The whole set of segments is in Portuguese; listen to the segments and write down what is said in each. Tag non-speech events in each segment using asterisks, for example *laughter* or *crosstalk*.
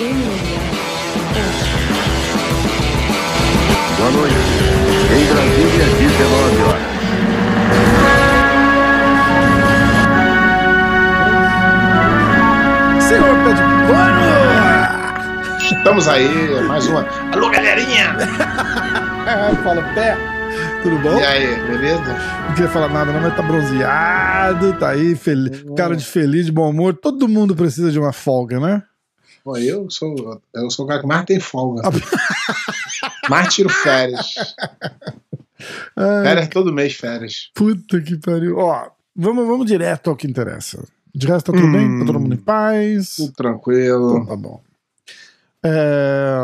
Boa noite. Em Brasília, 19 horas. Senhor Pé de Pano! Estamos aí, mais uma. Alô, galerinha! *laughs* É, fala Pé. Tudo bom? E aí, beleza? Não queria falar nada, não, mas tá bronzeado, tá aí, feliz, cara de feliz, de bom humor. Todo mundo precisa de uma folga, né? Pô, eu sou, eu sou o cara que mais tem folga. mais tiro férias. Ai, Férias todo mês, férias. puta que pariu. Ó, vamos, vamos direto ao que interessa. De resto, tá tudo Hum. bem? Tá todo mundo em paz? Tudo tranquilo. Então tá bom. É...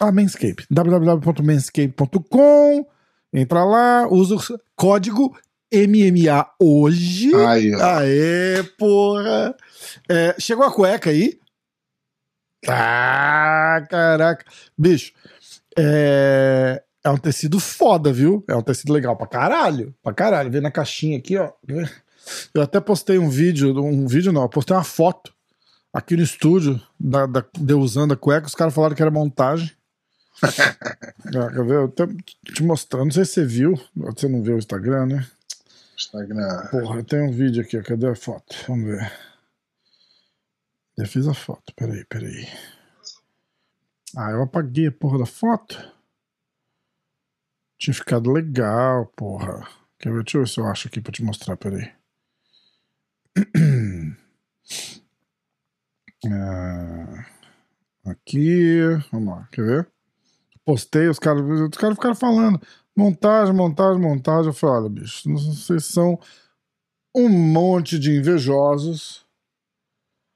A Manscape. www.manscape.com. Entra lá, usa o código MMA hoje. Aí, ó. Aê, porra! É, chegou a cueca aí? Ah, caraca. Bicho, é, é um tecido foda, viu? É um tecido legal pra caralho. Pra caralho. Vê na caixinha aqui, ó. Eu até postei um vídeo, um vídeo não, eu postei uma foto aqui no estúdio da, da, de usando a cueca. Os caras falaram que era montagem. *laughs* Ah, quer ver? Eu tô te mostrando, não sei se você viu. Você não viu o Instagram, né? Instagram. Porra, tenho um vídeo aqui, ó. cadê a foto? Vamos ver. Já fiz a foto, peraí, peraí. Ah, eu apaguei a porra da foto. Tinha ficado legal, porra. Quer ver? Deixa eu ver se eu acho aqui pra te mostrar, peraí. *clears throat* Ah, aqui, vamos lá, quer ver? Postei, os caras, os caras ficaram falando montagem, montagem, montagem. Eu falei, olha, bicho, vocês são um monte de invejosos,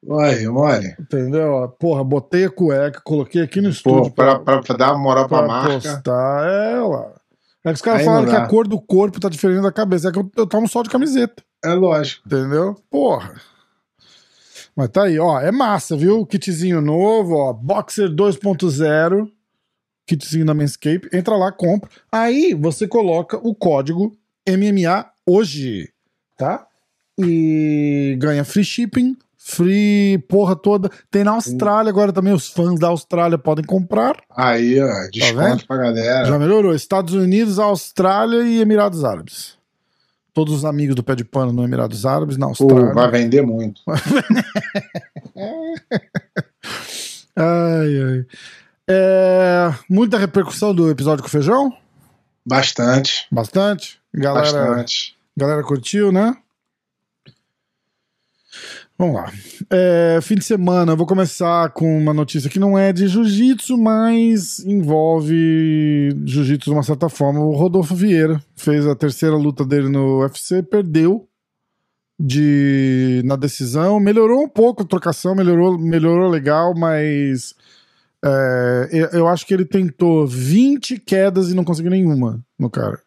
Oi, Mori. entendeu? Porra, botei a cueca, coloquei aqui no Pô, estúdio pra, pra, pra dar uma moral pra, pra marca. postar. É, lá. É que os caras Aí falaram que a cor do corpo tá diferente da cabeça. É que eu, eu tomo só de camiseta, É lógico. entendeu? Porra. Mas tá aí, ó. É massa, viu? Kitzinho novo, ó. Boxer 2.0. Kitzinho da Manscape. Entra lá, compra. Aí você coloca o código MMA hoje, tá? E ganha free shipping, free porra toda. Tem na Austrália agora também. Os fãs da Austrália podem comprar. Aí, ó, Tá desconto pra galera. Já melhorou. Estados Unidos, Austrália e Emirados Árabes. Todos os amigos do pé de pano no Emirados Árabes, na Pô, Austrália. vai vender muito. *laughs* Ai, ai. É, muita repercussão do episódio com o feijão? Bastante. Bastante? Galera, Bastante. galera curtiu, né? Vamos lá. É, fim de semana, eu vou começar com uma notícia que não é de jiu-jitsu, mas envolve jiu-jitsu de uma certa forma. O Rodolfo Vieira fez a terceira luta dele no UFC, perdeu de na decisão, melhorou um pouco a trocação, melhorou, melhorou legal, mas é, eu, acho que ele tentou 20 quedas e não conseguiu nenhuma no cara.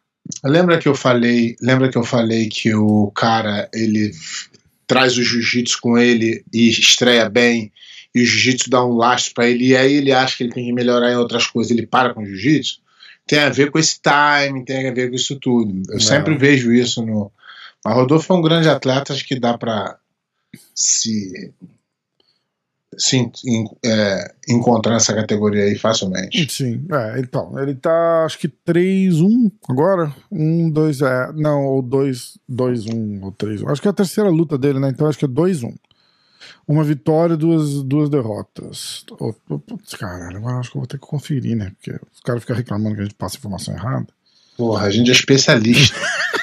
Lembra que eu falei, lembra que eu falei que o cara ele traz o jiu-jitsu com ele e estreia bem e o jiu-jitsu dá um lastro pra ele e aí ele acha que ele tem que melhorar em outras coisas, ele para com o jiu-jitsu? Tem a ver com esse time, tem a ver com isso tudo. Eu É. sempre vejo isso no mas Rodolfo é um grande atleta, acho que dá pra se se é, encontrar nessa categoria aí facilmente. Sim, é, então, ele tá acho que 3-1 agora. 1, 2, é, não, ou 2, 2, 1, ou 3, 1. Acho que é a terceira luta dele, né? Então acho que é 2, 1. Uma vitória, duas, duas derrotas. Putz, caralho, agora acho que eu vou ter que conferir, né? Porque os caras ficam reclamando que a gente passa informação errada. Porra, a gente é especialista. *laughs*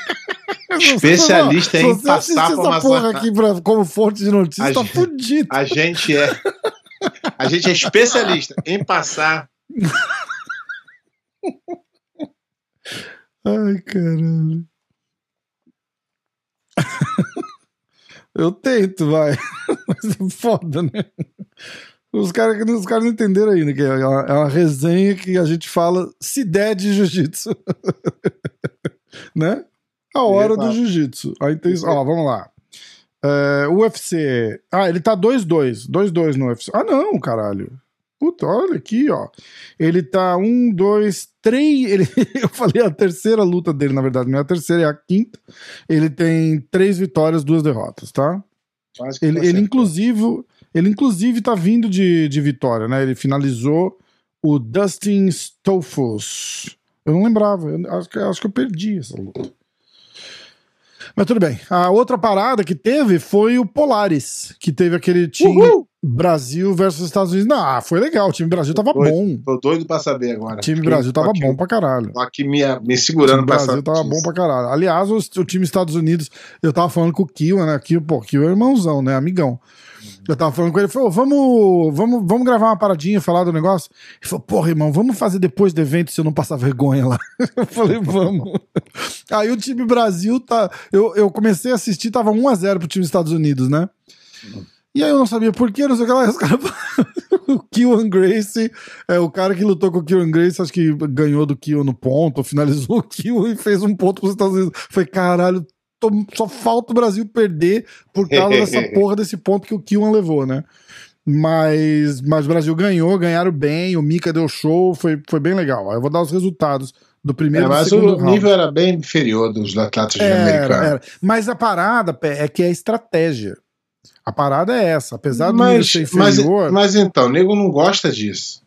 Especialista em passar essa informação porra aqui pra, como fonte de notícia, A tá gente- fudido. A gente é. A gente é especialista em passar. *laughs* Ai, caralho. *laughs* Eu tento, vai. *laughs* Mas é foda, né? Os caras os cara não entenderam ainda, que é uma, é uma resenha que a gente fala se der de jiu-jitsu. né? A hora do Exato. jiu-jitsu. A intenção. Ó, vamos lá. É, UFC. Ah, ele tá 2-2. 2-2 no UFC. Ah, não, caralho. Puta, olha aqui, ó. Ele tá um, dois, três. Ele, *laughs* eu falei a terceira luta dele, na verdade, não é a terceira, é a quinta. Ele tem três vitórias, duas derrotas, tá? Ele, você ele inclusive, Ele, inclusive, tá vindo de, de vitória, né? Ele finalizou o Dustin Stolfus. Eu não lembrava, eu acho, que, acho que eu perdi essa luta. Mas tudo bem. A outra parada que teve foi o Polaris, que teve aquele time Uhul! Brasil versus Estados Unidos. Não, foi legal. O time Brasil tava Doido. bom. Tô doido pra saber agora. O time Brasil tava aqui- bom pra caralho. Tô aqui me, me O segurando time pra Brasil essa tava notícia. bom pra caralho. Aliás, o, o time Estados Unidos, eu tava falando com o Kiwa, né? Kiwa, pô, Kiwa é irmãozão, né? Amigão. Eu tava falando com ele, ele falou, vamos, vamos, vamos gravar uma paradinha, falar do negócio. Ele falou, porra, irmão, vamos fazer depois do evento se eu não passar vergonha lá. *laughs* Eu falei, vamos. Aí o time Brasil tá. Eu, eu comecei a assistir, tava 1x0 pro time Estados Unidos, né? E aí eu não sabia por quê, não sei o que lá. Os *laughs* caras O Killan Grace é o cara que lutou com o Killan Grace, acho que ganhou do Killan no ponto, finalizou o Killan e fez um ponto pros Estados Unidos. Foi caralho, só falta o Brasil perder por causa dessa *laughs* porra desse ponto que o Killan levou, né? Mas, mas o Brasil ganhou, ganharam bem, o Mika deu show, foi, foi bem legal. Aí Eu vou dar os resultados do É, primeiro do mas o round. nível era bem inferior dos atletas Era, americanos. era. Mas a parada Pé, é que é estratégia. A parada é essa. Apesar do nível Mas, ser mas, inferior. mas então, o nego não gosta disso.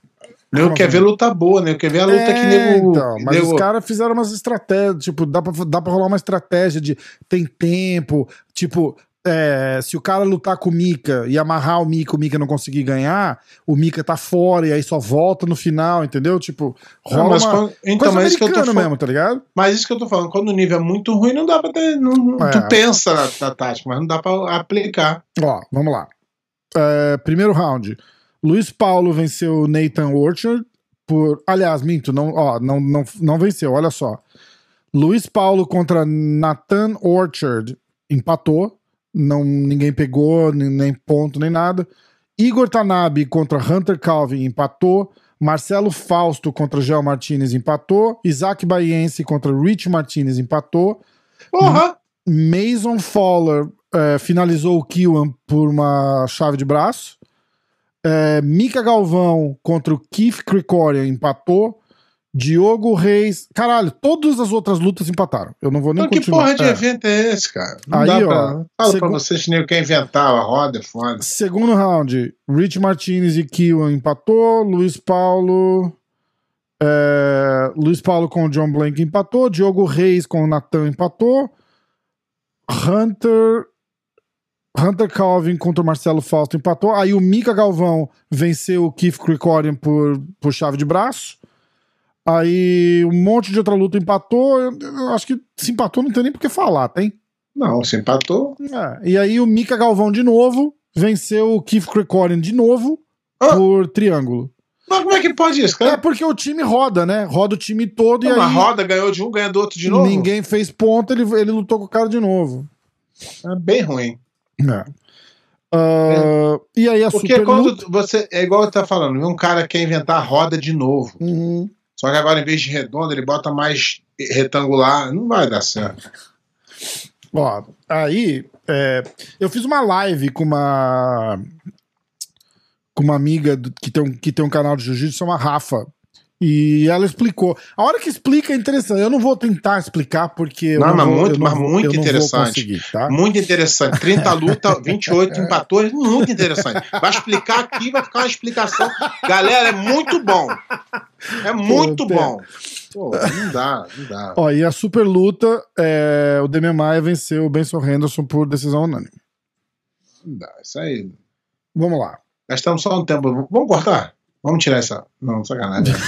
Nego Como quer ver luta boa, nego quer ver a luta que É, nego. então, mas nego- os caras fizeram umas estratégias, tipo, dá pra, dá pra rolar uma estratégia de tem tempo, tipo, é, se o cara lutar com o Mika e amarrar o Mika, o Mika não conseguir ganhar, o Mika tá fora e aí só volta no final, entendeu? Tipo, Não, rola mas uma quando- então, mas isso que eu tô mesmo, tá ligado? Mas isso que eu tô falando, quando o nível é muito ruim, não dá pra ter. Não, não- É. Tu pensa na, na tática, mas não dá pra aplicar. Ó, vamos lá. É, primeiro round. Luiz Paulo venceu Nathan Orchard por. Aliás, minto, não, ó, não, não, não venceu, olha só. Luiz Paulo contra Nathan Orchard empatou. Não, ninguém pegou, nem, ponto, nem nada. Igor Tanabe contra Hunter Calvin empatou. Marcelo Fausto contra Gel Martinez empatou. Isaac Baiense contra Rich Martinez empatou. Porra! Mason Fowler eh, finalizou o Kiwan por uma chave de braço. Eh, Mika Galvão contra o Keith Krikorian empatou. Diogo Reis. Caralho, todas as outras lutas empataram. Eu não vou nem Então, que continuar. porra de É. evento é esse, cara? Não Aí, dá ó, pra. Fala segu- pra vocês que nem quer inventar a roda, é foda. Segundo round, Rich Martinez e Kiwan empatou. Luiz Paulo. eh, Luiz Paulo com o John Blank empatou. Diogo Reis com o Natan empatou. Hunter. Hunter Calvin contra o Marcelo Fausto empatou. Aí o Mika Galvão venceu o Keith Krikorian por, por chave de braço. Aí um monte de outra luta empatou. Eu, eu acho que se empatou não tem nem por que falar, tem? Não, se empatou. É, e aí o Mika Galvão de novo venceu o Keith Krikorian de novo Ah. por triângulo. Mas como é que pode isso, É cara? porque o time roda, né? Roda o time todo e Uma aí roda ganhou de um, ganha do outro de novo. ninguém fez ponto, ele, ele lutou com o cara de novo. É bem ruim. É. Ah, E aí a Porque super quando luta... você. É igual eu tá falando, um cara quer inventar a roda de novo. Uhum. Só que agora, em vez de redonda, ele bota mais retangular. Não vai dar certo. Ó, aí é, eu fiz uma live com uma com uma amiga do- que tem um, que tem um canal de jiu-jitsu, chama Rafa. E ela explicou. A hora que explica é interessante. Eu não vou tentar explicar porque Não, não, mas vou, muito- não mas muito não vou interessante. tá? Muito interessante. 30 luta, 28 empatou. Muito interessante. Vai explicar aqui, vai ficar uma explicação. Galera, é muito bom. É muito Pô, bom. Pô, não dá, não dá. Ó, e a super luta, é, o Demian Maia venceu o Benson Henderson por decisão unânime. Não dá. Isso aí. Vamos lá. Gastamos só um tempo. Vamos cortar? Vamos tirar essa. Não, sacanagem. *laughs*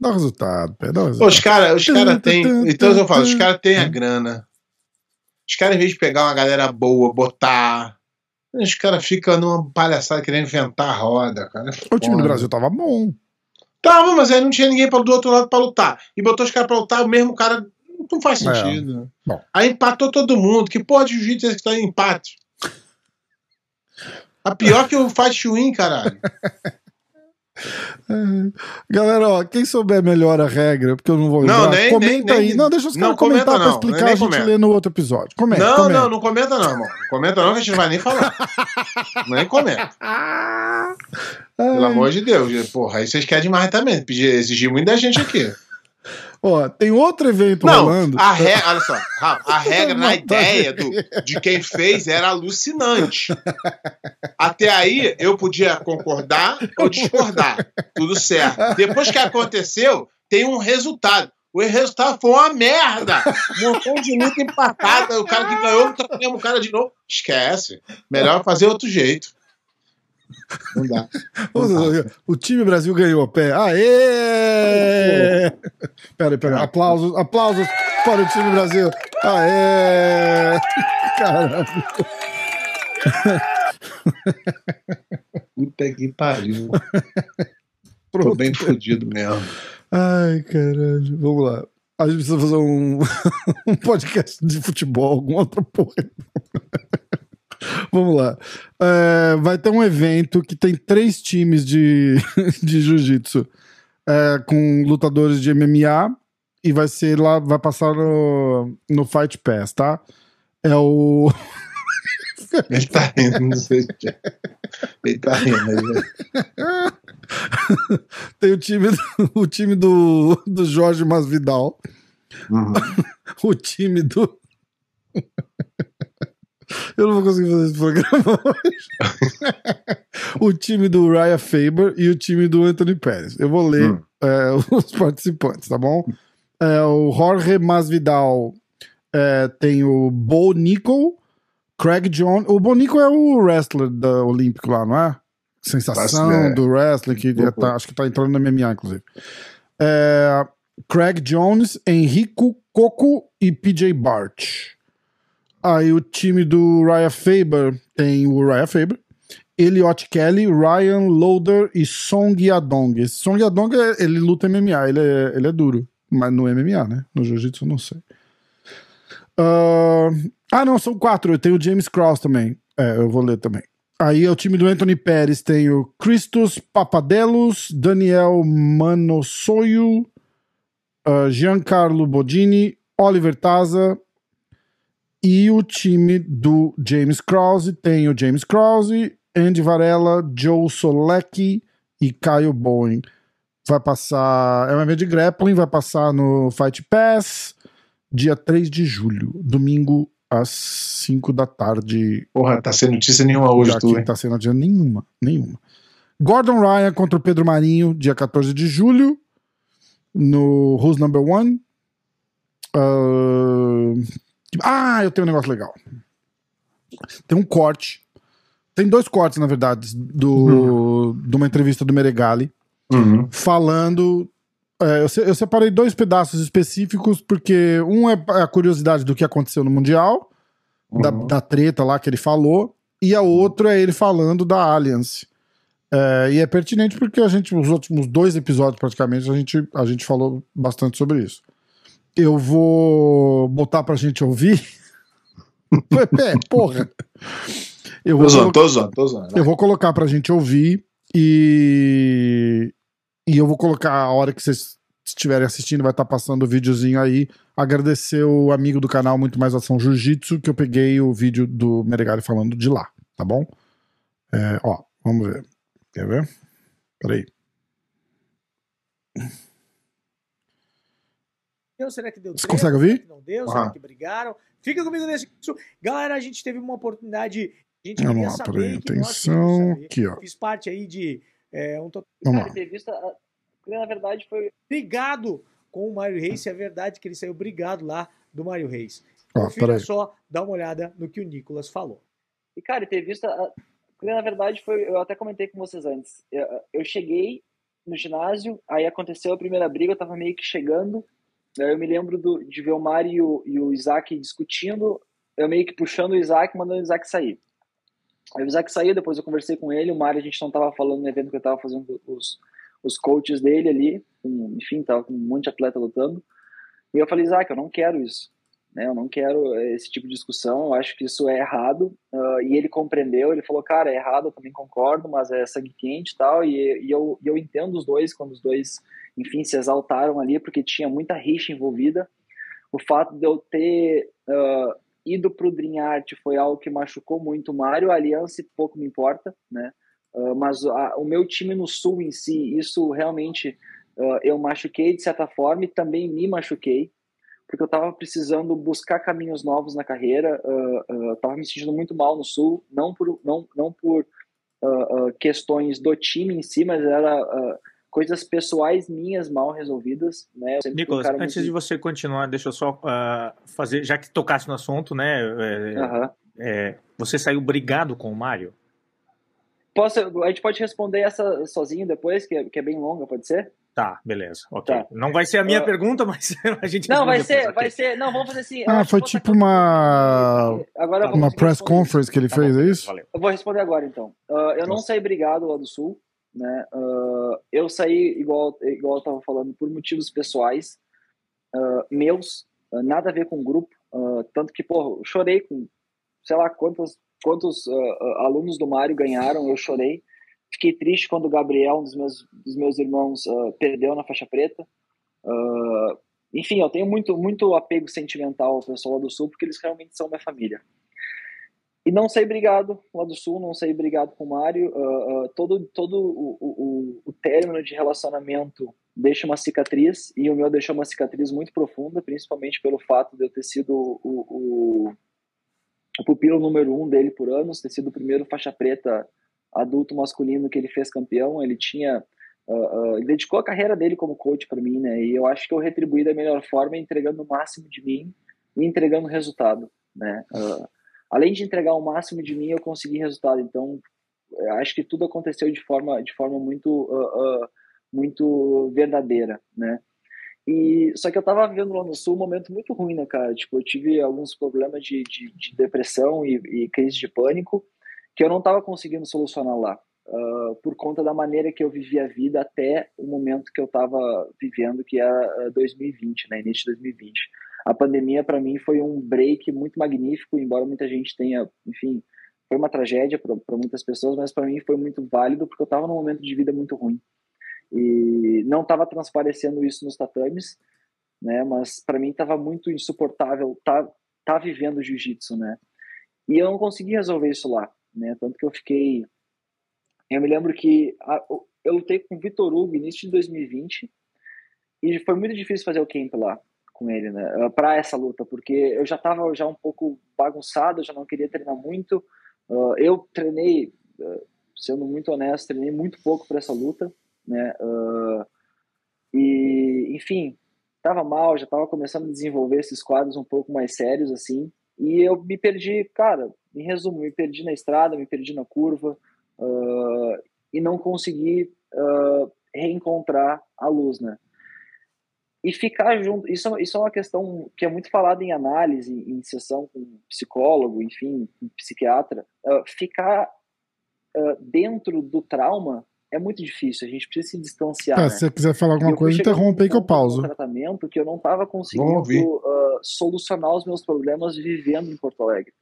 Dá o resultado, Pé, dá o Pô, resultado. os caras os cara têm. Então eu falo, os *laughs* caras têm a grana. Os caras, em vez de pegar uma galera boa, botar. Os caras ficam numa palhaçada querendo inventar a roda, cara. É O time do. Brasil tava bom. Tava, mas aí não tinha ninguém do outro lado pra lutar. E botou os caras pra lutar, o mesmo cara. Não faz É. sentido. Bom. Aí empatou todo mundo. Que porra de jiu-jitsu é esse que tá em empate? A pior que o Fight Win, caralho. *laughs* Galera, ó, quem souber melhor a regra, porque eu não vou Não, lembrar, nem- comenta nem- aí. nem- não, deixa os não caras comentar comenta pra não, explicar, a gente comenta. lê no outro episódio. Comenta, não, comenta. não, não comenta não, irmão. Não comenta não, que a gente não vai nem falar. nem comenta. *laughs* Ai. Pelo amor de Deus. Porra, aí vocês querem demais também. Exigir muito da gente aqui. Ó, tem outro evento Não, rolando. a regra, olha só, a *laughs* regra na ideia do, de quem fez era alucinante. Até aí eu podia concordar ou discordar. Tudo certo. Depois que aconteceu, tem um resultado. O resultado foi uma merda. Um montão de luta empatada. O cara que ganhou o cara de novo. Esquece. Melhor fazer outro jeito. Não dá. *laughs* O, o time Brasil ganhou. Pé. Aê! *laughs* Pera aí, pera aí. Aplausos, aplausos para o time Brasil. Aê! *laughs* Caralho. Puta que pariu. Tô Pronto. bem fodido mesmo. Ai, caralho. Vamos lá. A gente precisa fazer um, um podcast de futebol, alguma outra porra. Vamos lá. É, vai ter um evento que tem três times de, *laughs* de jiu-jitsu é, com lutadores de MMA e vai ser lá, vai passar no, no Fight Pass, tá? É o. *laughs* Ele tá rindo, não sei se é. Ele tá rindo. Ele... *laughs* tem o time do, o time do, do Jorge Masvidal, Uhum. o time do. Eu não vou conseguir fazer esse programa *laughs* hoje. o time do Raya Faber e o time do Anthony Pérez. Eu vou ler Hum. é, *laughs* os participantes, tá bom? É, o Jorge Masvidal é, tem o Bo Nickel, Craig John. O Bo Nickel é o wrestler da Olímpico lá, não é? Sensação ideia. do wrestling, que Uhum. tá- acho que tá entrando no MMA, inclusive. É, Craig Jones, Henrico Coco e PJ Bart. Aí o time do Raya Faber tem o Raya Faber, Elliot Kelly, Ryan Loader e Song Yadong. Esse Song Yadong, é- ele luta MMA, ele é, ele é duro. Mas no MMA, né? No Jiu-Jitsu não sei. Ah, ah, não, são quatro. Tem o James Cross também. É, eu vou ler também. Aí é o time do Anthony Pérez tem o Christos Papadelos, Daniel Manossoio, ah, Giancarlo Bodini, Oliver Taza. E o time do James Krause tem o James Krause, Andy Varela, Joe Solecki e Caio Bowen. Vai passar. É um evento de grappling, vai passar no Fight Pass, dia 3 de julho, domingo às 5 da tarde. Porra, tá sem notícia nenhuma hoje, Já tu, hein? tá sendo dia nenhuma, nenhuma. Gordon Ryan contra o Pedro Marinho, dia 14 de julho, no Who's Number One. Ah, eu tenho um negócio legal. Tem um corte. Tem dois cortes, na verdade, do, de uma entrevista do Meregali Uhum. falando. é, eu, eu separei dois pedaços específicos, porque um é a curiosidade do que aconteceu no Mundial, da, Uhum. da treta lá que ele falou, e a outra é ele falando da Alliance. É, e é pertinente porque a gente, os últimos dois episódios, praticamente, a gente, a gente falou bastante sobre isso. Eu vou botar pra gente ouvir. *laughs* é, porra. Eu Tô vou, zoando, tô zoando, tô zoando. eu vou colocar pra gente ouvir e. E eu vou colocar a hora que vocês estiverem assistindo, vai estar passando o videozinho aí. Agradecer o amigo do canal Muito Mais Ação Jiu-Jitsu, que eu peguei o vídeo do Meregali falando de lá, tá bom? É, ó, vamos ver. Quer ver? Peraí. Deu? Será que deu? Você treta? consegue ouvir? Não deu? Será que brigaram? Fica comigo nesse. Galera, a gente teve uma oportunidade. A gente Vamos queria lá, saber. que nós Atenção. Aqui, ó. Fiz parte aí de é, um total. Cara, entrevista, na verdade foi Brigado com o Mário Reis. Se é verdade que ele saiu brigado lá do Mário Reis. Ó, Confira peraí. só, dá uma olhada no que o Nicolas falou. E, cara, entrevista. na verdade, foi. Eu até comentei com vocês antes. Eu, eu cheguei no ginásio, aí aconteceu a primeira briga, eu tava meio que chegando. Eu me lembro do, de ver o Mário e o, Isaac discutindo, eu meio que puxando o Isaac, mandando o Isaac sair. Aí o Isaac saiu, depois eu conversei com ele. O Mário, a gente não tava falando no evento que eu tava fazendo os, os coaches dele ali. enfim, tava com um monte de atleta lutando. E eu falei, Isaac, eu não quero isso. Né? Eu não quero eh, esse tipo de discussão, eu acho que isso é errado. Ah, e ele compreendeu, ele falou, cara, é errado, eu também concordo, mas é sangue quente e tal. E, e eu, e eu entendo os dois, quando os dois, enfim, se exaltaram ali, porque tinha muita rixa envolvida. O fato de eu ter ah, ido pro Dream Art foi algo que machucou muito o Mário, a aliança pouco me importa, né? Ah, mas a- o meu time no Sul em si, isso realmente uh, eu machuquei de certa forma e também me machuquei, porque eu estava precisando buscar caminhos novos na carreira, estava uh, me sentindo muito mal no Sul, não por, não, não por questões do time em si, mas era coisas pessoais minhas mal resolvidas, né? Nicolas, antes muito... de você continuar, deixa eu só uh, fazer, já que tocasse no assunto, né? É, é, você saiu brigado com o Mário? Posso, a gente pode responder essa sozinho depois, que é, que é bem longa, pode ser? Tá, beleza. Ok. Tá. Não vai ser a minha uh, pergunta, mas *laughs* a gente Não, vai ser, depois, vai okay. ser. Não, vamos fazer assim. Ah, foi tipo uma. Agora uma press responder. conference que ele tá fez, bom, é isso? Valeu. Eu vou responder agora então. Uh, eu não saí brigado lá do Sul. Né? Uh, eu saí, igual, igual eu estava falando, por motivos pessoais uh, meus, uh, nada a ver com o grupo. tanto que, pô, eu chorei com, sei lá, quantos, quantos alunos do Mário ganharam, eu chorei. Fiquei triste quando o Gabriel, um dos meus, dos meus irmãos, perdeu na faixa preta. enfim, eu tenho muito, muito apego sentimental ao pessoal do Sul, porque eles realmente são minha família. E não sei obrigado lá do Sul, não sei obrigado com o Mário. Uh, uh, todo todo o, o, o, término de relacionamento deixa uma cicatriz, e o meu deixou uma cicatriz muito profunda, principalmente pelo fato de eu ter sido o, o, o pupilo número um dele por anos, ter sido o primeiro faixa preta adulto masculino que ele fez campeão. Ele tinha. Uh, ele dedicou a carreira dele como coach para mim, né? E eu acho que eu retribuí da melhor forma, entregando o máximo de mim e entregando resultado, né? Uh, além de entregar o máximo de mim, eu consegui resultado. Então, acho que tudo aconteceu de forma, de forma muito, uh, uh, muito verdadeira, né? E só que eu tava vivendo lá no sul um momento muito ruim, né, cara? Tipo, eu tive alguns problemas de, de, de depressão e, e, crise de pânico que eu não tava conseguindo solucionar lá. Uh, por conta da maneira que eu vivi a vida até o momento que eu estava vivendo, que é 2020, né, início de 2020 a pandemia para mim foi um break muito magnífico, embora muita gente tenha, enfim, foi uma tragédia para muitas pessoas, mas para mim foi muito válido porque eu estava num momento de vida muito ruim e não estava transparecendo isso nos tatames, né? Mas para mim estava muito insuportável tá tá vivendo jiu-jitsu, né? E eu não consegui resolver isso lá, né? Tanto que eu fiquei eu me lembro que a, eu lutei com o Vitor Hugo início de 2020 e foi muito difícil fazer o camp lá com ele, né? Para essa luta, porque eu já estava já um pouco bagunçado, já não queria treinar muito. Uh, eu treinei, uh, sendo muito honesto, treinei muito pouco para essa luta, né? Uh, e, enfim, estava mal, já estava começando a desenvolver esses quadros um pouco mais sérios, assim. E eu me perdi, cara, em resumo, me perdi na estrada, me perdi na curva e não consegui reencontrar a luz, né? e ficar junto. Isso, isso é uma questão que é muito falada em análise, em sessão com psicólogo, enfim, com psiquiatra. Uh, ficar uh, dentro do trauma é muito difícil. A gente precisa se distanciar. É, né? Se você quiser falar alguma coisa, interrompe aí que eu pauso. tratamento que eu não estava conseguindo uh, solucionar os meus problemas vivendo em Porto Alegre.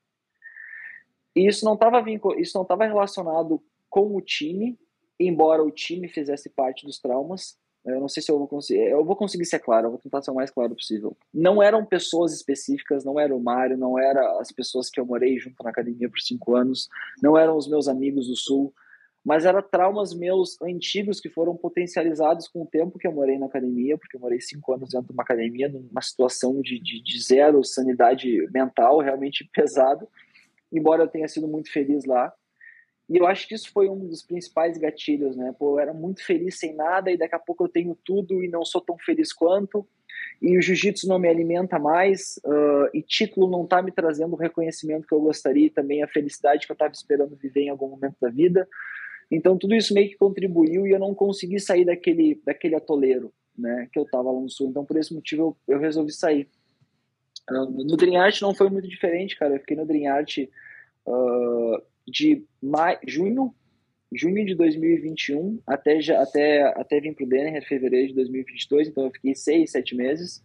E isso não estava isso não estava relacionado com o time, embora o time fizesse parte dos traumas, eu não sei se eu vou conseguir. Eu vou conseguir ser claro, eu vou tentar ser o mais claro possível. Não eram pessoas específicas, não era o Mário, não era as pessoas que eu morei junto na academia por cinco anos, não eram os meus amigos do Sul, mas eram traumas meus antigos que foram potencializados com o tempo que eu morei na academia, porque eu morei cinco anos dentro de uma academia, numa situação de, de, de zero sanidade mental, realmente *laughs* pesado, embora eu tenha sido muito feliz lá. E eu acho que isso foi um dos principais gatilhos, né? Pô, eu era muito feliz sem nada e daqui a pouco eu tenho tudo e não sou tão feliz quanto. E o jiu-jitsu não me alimenta mais uh, e título não está me trazendo o reconhecimento que eu gostaria e também a felicidade que eu estava esperando viver em algum momento da vida. Então tudo isso meio que contribuiu e eu não consegui sair daquele, daquele atoleiro, né? Que eu estava lá no sul. Então por esse motivo eu, eu resolvi sair. Uh, no Dream Art não foi muito diferente, cara. Eu fiquei no Dream Art uh, de maio, junho, junho de 2021 até, já, até, até vir para o Denner, fevereiro de 2022, então eu fiquei seis, sete meses.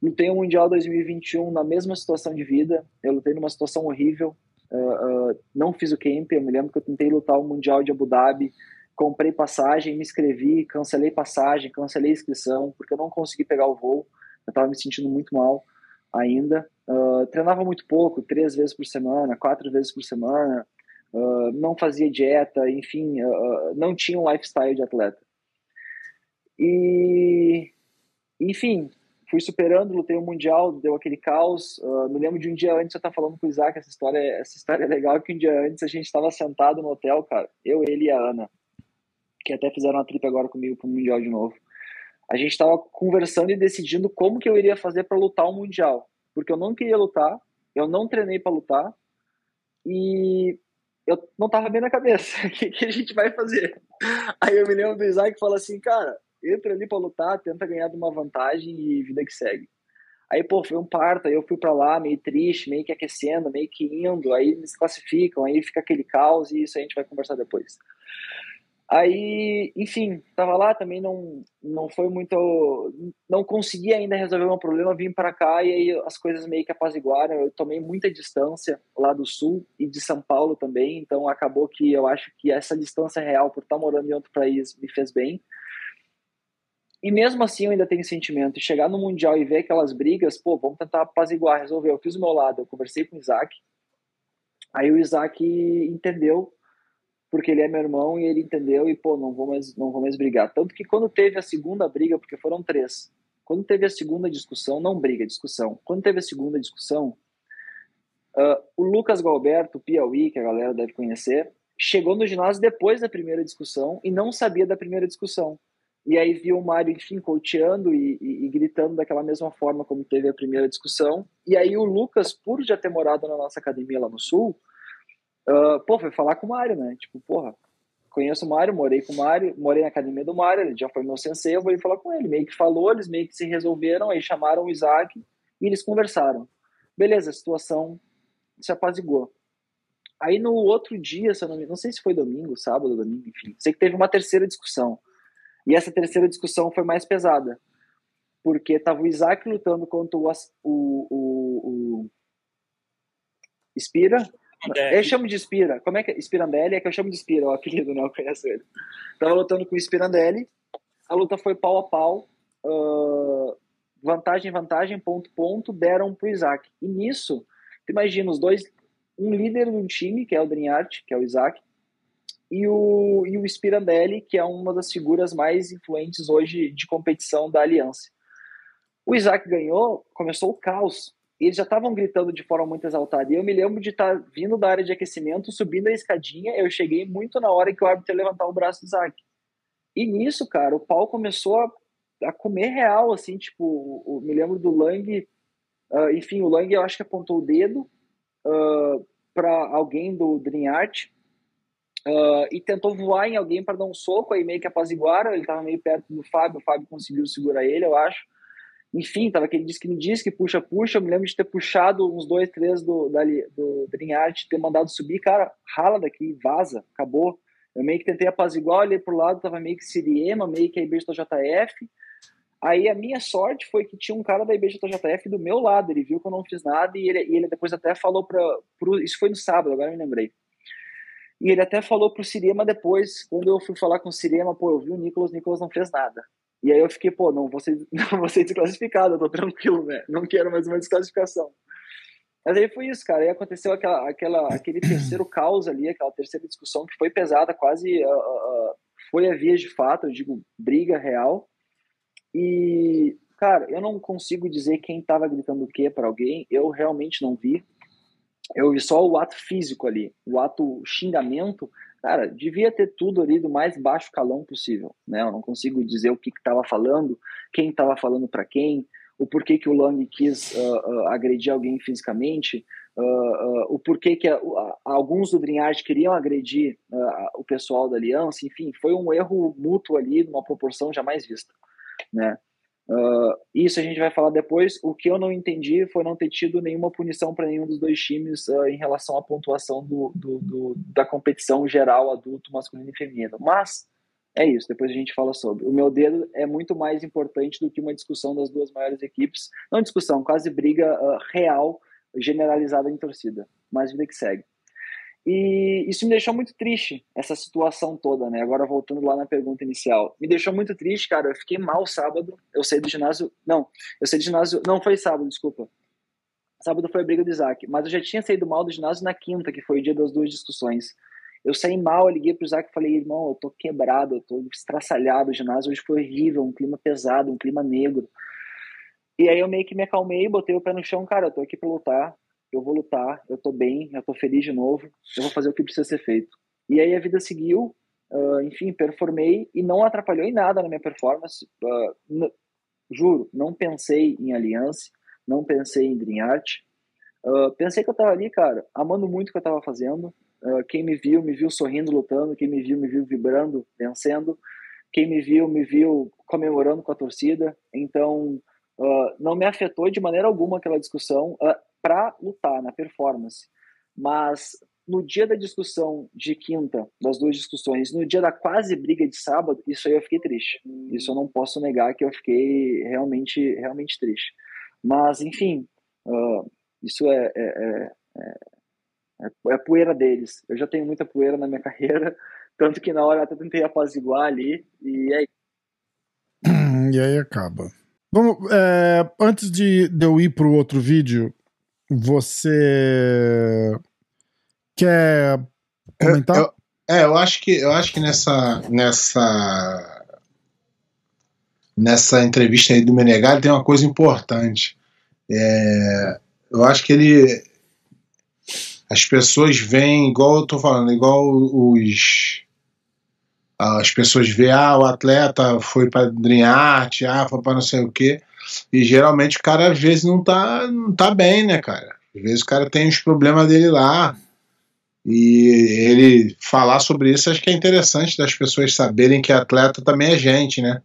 Lutei o Mundial 2021 na mesma situação de vida, eu lutei numa situação horrível, uh, uh, não fiz o camp, eu me lembro que eu tentei lutar o Mundial de Abu Dhabi, comprei passagem, me inscrevi, cancelei passagem, cancelei inscrição, porque eu não consegui pegar o voo, eu estava me sentindo muito mal ainda. Uh, treinava muito pouco, três vezes por semana, quatro vezes por semana, uh, não fazia dieta, enfim, uh, não tinha um lifestyle de atleta. E, enfim, fui superando, lutei o Mundial, deu aquele caos. Uh, me lembro de um dia antes eu estar falando com o Isaac, essa história, essa história é legal, que um dia antes a gente estava sentado no hotel, cara, eu, ele e a Ana, que até fizeram uma trip agora comigo pro Mundial de novo. A gente estava conversando e decidindo como que eu iria fazer para lutar o Mundial. Porque eu não queria lutar, eu não treinei para lutar, e eu não tava bem na cabeça. *laughs* O que, que, a gente vai fazer? Aí eu me lembro do Isaac que fala assim, cara, entra ali pra lutar, tenta ganhar de uma vantagem e vida que segue. Aí, pô, foi um parto, aí eu fui para lá meio triste, meio que aquecendo, meio que indo, aí eles classificam, aí fica aquele caos e isso a gente vai conversar depois. Aí, enfim, tava lá também não não foi muito não consegui ainda resolver meu problema, vim para cá e aí as coisas meio que apaziguaram. Eu tomei muita distância lá do sul e de São Paulo também, então acabou que eu acho que essa distância real por estar morando em outro país me fez bem. E mesmo assim eu ainda tenho sentimento. Chegar no Mundial e ver aquelas brigas, pô, vamos tentar apaziguar, resolver. Eu fiz o meu lado, eu conversei com o Isaac. Aí o Isaac entendeu porque ele é meu irmão e ele entendeu e, pô, não vou mais, não vou mais brigar. Tanto que quando teve a segunda briga, porque foram três, quando teve a segunda discussão, não briga, discussão, quando teve a segunda discussão, uh, o Lucas Galberto, Piauí, que a galera deve conhecer, chegou no ginásio depois da primeira discussão e não sabia da primeira discussão. E aí viu o Mário, enfim, coteando e, e, e, gritando daquela mesma forma como teve a primeira discussão. E aí o Lucas, por já ter morado na nossa academia lá no Sul, Uh, pô, foi falar com o Mário, né? Tipo, porra, conheço o Mário, morei com o Mário, morei na academia do Mário, ele já foi meu sensei, eu vou falar com ele. Meio que falou, eles meio que se resolveram, aí chamaram o Isaac e eles conversaram. Beleza, a situação se apazigou. Aí no outro dia, se eu não, não sei se foi domingo, sábado, domingo, enfim, sei que teve uma terceira discussão. E essa terceira discussão foi mais pesada. Porque tava o Isaac lutando contra o, o, o, o Spira, eu chamo de Spira. Como é que é? Spirandelli é que eu chamo de Spira, o apelido, não, eu conheço ele. Tava lutando com o Spirandelli. A luta foi pau a pau. Uh, vantagem, vantagem, ponto, ponto, deram pro Isaac. E nisso, tu imagina os dois, um líder de um time, que é o Drinhart, que é o Isaac, e o, e o Spirandelli, que é uma das figuras mais influentes hoje de competição da Aliança. O Isaac ganhou, começou o caos eles já estavam gritando de forma muito exaltada. E eu me lembro de estar tá vindo da área de aquecimento, subindo a escadinha, eu cheguei muito na hora que o árbitro ia levantar o braço do Isaac. E nisso, cara, o pau começou a, a comer real, assim, tipo, o, o, me lembro do Lang, uh, enfim, o Lang eu acho que apontou o dedo uh, ah, para alguém do Dream Art uh, e tentou voar em alguém para dar um soco, aí meio que apaziguaram, ele estava meio perto do Fábio, o Fábio conseguiu segurar ele, eu acho. Enfim, tava aquele disque no disque, puxa, puxa. Eu me lembro de ter puxado uns dois, três do, dali, do Dream Art, ter mandado subir, cara, rala daqui, vaza, acabou. Eu meio que tentei apaziguar, olhei pro lado, tava meio que Siriema, meio que a IBJJF. Aí a minha sorte foi que tinha um cara da IBJJF do meu lado, ele viu que eu não fiz nada e ele, e ele depois até falou para isso foi no sábado, agora me lembrei. E ele até falou pro Siriema depois, quando eu fui falar com o Siriema, pô, eu vi o Nicolas, o Nicolas não fez nada. E aí eu fiquei, pô, não vou ser, *laughs* não vou ser desclassificado, eu tô tranquilo, né? Não quero mais uma desclassificação. Mas aí foi isso, cara. Aí aconteceu aquela, aquela, aquele terceiro *clears throat* caos ali, aquela terceira discussão que foi pesada, quase uh, uh, foi a via de fato, eu digo, briga real. E, cara, eu não consigo dizer quem tava gritando o que para alguém, eu realmente não vi. Eu vi só o ato físico ali, o ato xingamento cara, devia ter tudo ali do mais baixo calão possível, né? Eu não consigo dizer o que estava falando, quem estava falando para quem, o porquê que o Lang quis uh, uh, agredir alguém fisicamente, uh, o porquê que alguns do Art queriam agredir o pessoal da Aliança, enfim, foi um erro mútuo ali, numa proporção jamais vista, né? Uh, isso a gente vai falar depois. O que eu não entendi foi não ter tido nenhuma punição para nenhum dos dois times uh, em relação à pontuação do, do, do, da competição geral adulto, masculino e feminino. Mas é isso, depois a gente fala sobre. O meu dedo é muito mais importante do que uma discussão das duas maiores equipes. Não discussão, quase briga uh, real, generalizada em torcida. Mas vida que segue. E isso me deixou muito triste, essa situação toda, né? Agora voltando lá na pergunta inicial. Me deixou muito triste, cara. Eu fiquei mal sábado. Eu saí do ginásio. Não, eu saí do ginásio. Não, foi sábado, desculpa. Sábado foi a briga do Isaac. Mas eu já tinha saído mal do ginásio na quinta, que foi o dia das duas discussões. Eu saí mal, eu liguei pro Isaac e falei, irmão, eu tô quebrado, eu tô estraçalhado, o ginásio hoje foi horrível, um clima pesado, um clima negro. E aí eu meio que me acalmei, botei o pé no chão, cara, eu tô aqui pra lutar, eu vou lutar, eu tô bem, eu tô feliz de novo, eu vou fazer o que precisa ser feito. E aí a vida seguiu, uh, enfim, performei e não atrapalhou em nada na minha performance. Uh, juro, não pensei em aliança, não pensei em Dream Art. Uh, pensei que eu tava ali, cara, amando muito o que eu tava fazendo. quem me viu, me viu sorrindo, lutando. Quem me viu, me viu vibrando, vencendo. Quem me viu, me viu comemorando com a torcida. Então, não me afetou de maneira alguma aquela discussão para lutar na performance. Mas no dia da discussão de quinta, das duas discussões, no dia da quase briga de sábado, isso aí eu fiquei triste. Isso eu não posso negar que eu fiquei realmente, realmente triste. Mas, enfim, uh, isso é, é, é, é, é poeira deles. Eu já tenho muita poeira na minha *laughs* carreira, tanto que na hora eu até tentei apaziguar ali, e aí. E aí acaba. Vamos, é, antes de, de eu ir para o outro vídeo, você Quer comentar? Eu, é, eu acho que eu acho que nessa nessa nessa entrevista aí do Menegali tem uma coisa importante. É, eu acho que ele as pessoas veem igual eu tô falando, igual os as pessoas veem, ah, o atleta foi para Dream Art, ah, foi para não sei o quê. E geralmente o cara às vezes não tá, não tá bem, né, cara? Às vezes o cara tem os problemas dele lá. E ele falar sobre isso, acho que é interessante das pessoas saberem que atleta também é gente, né?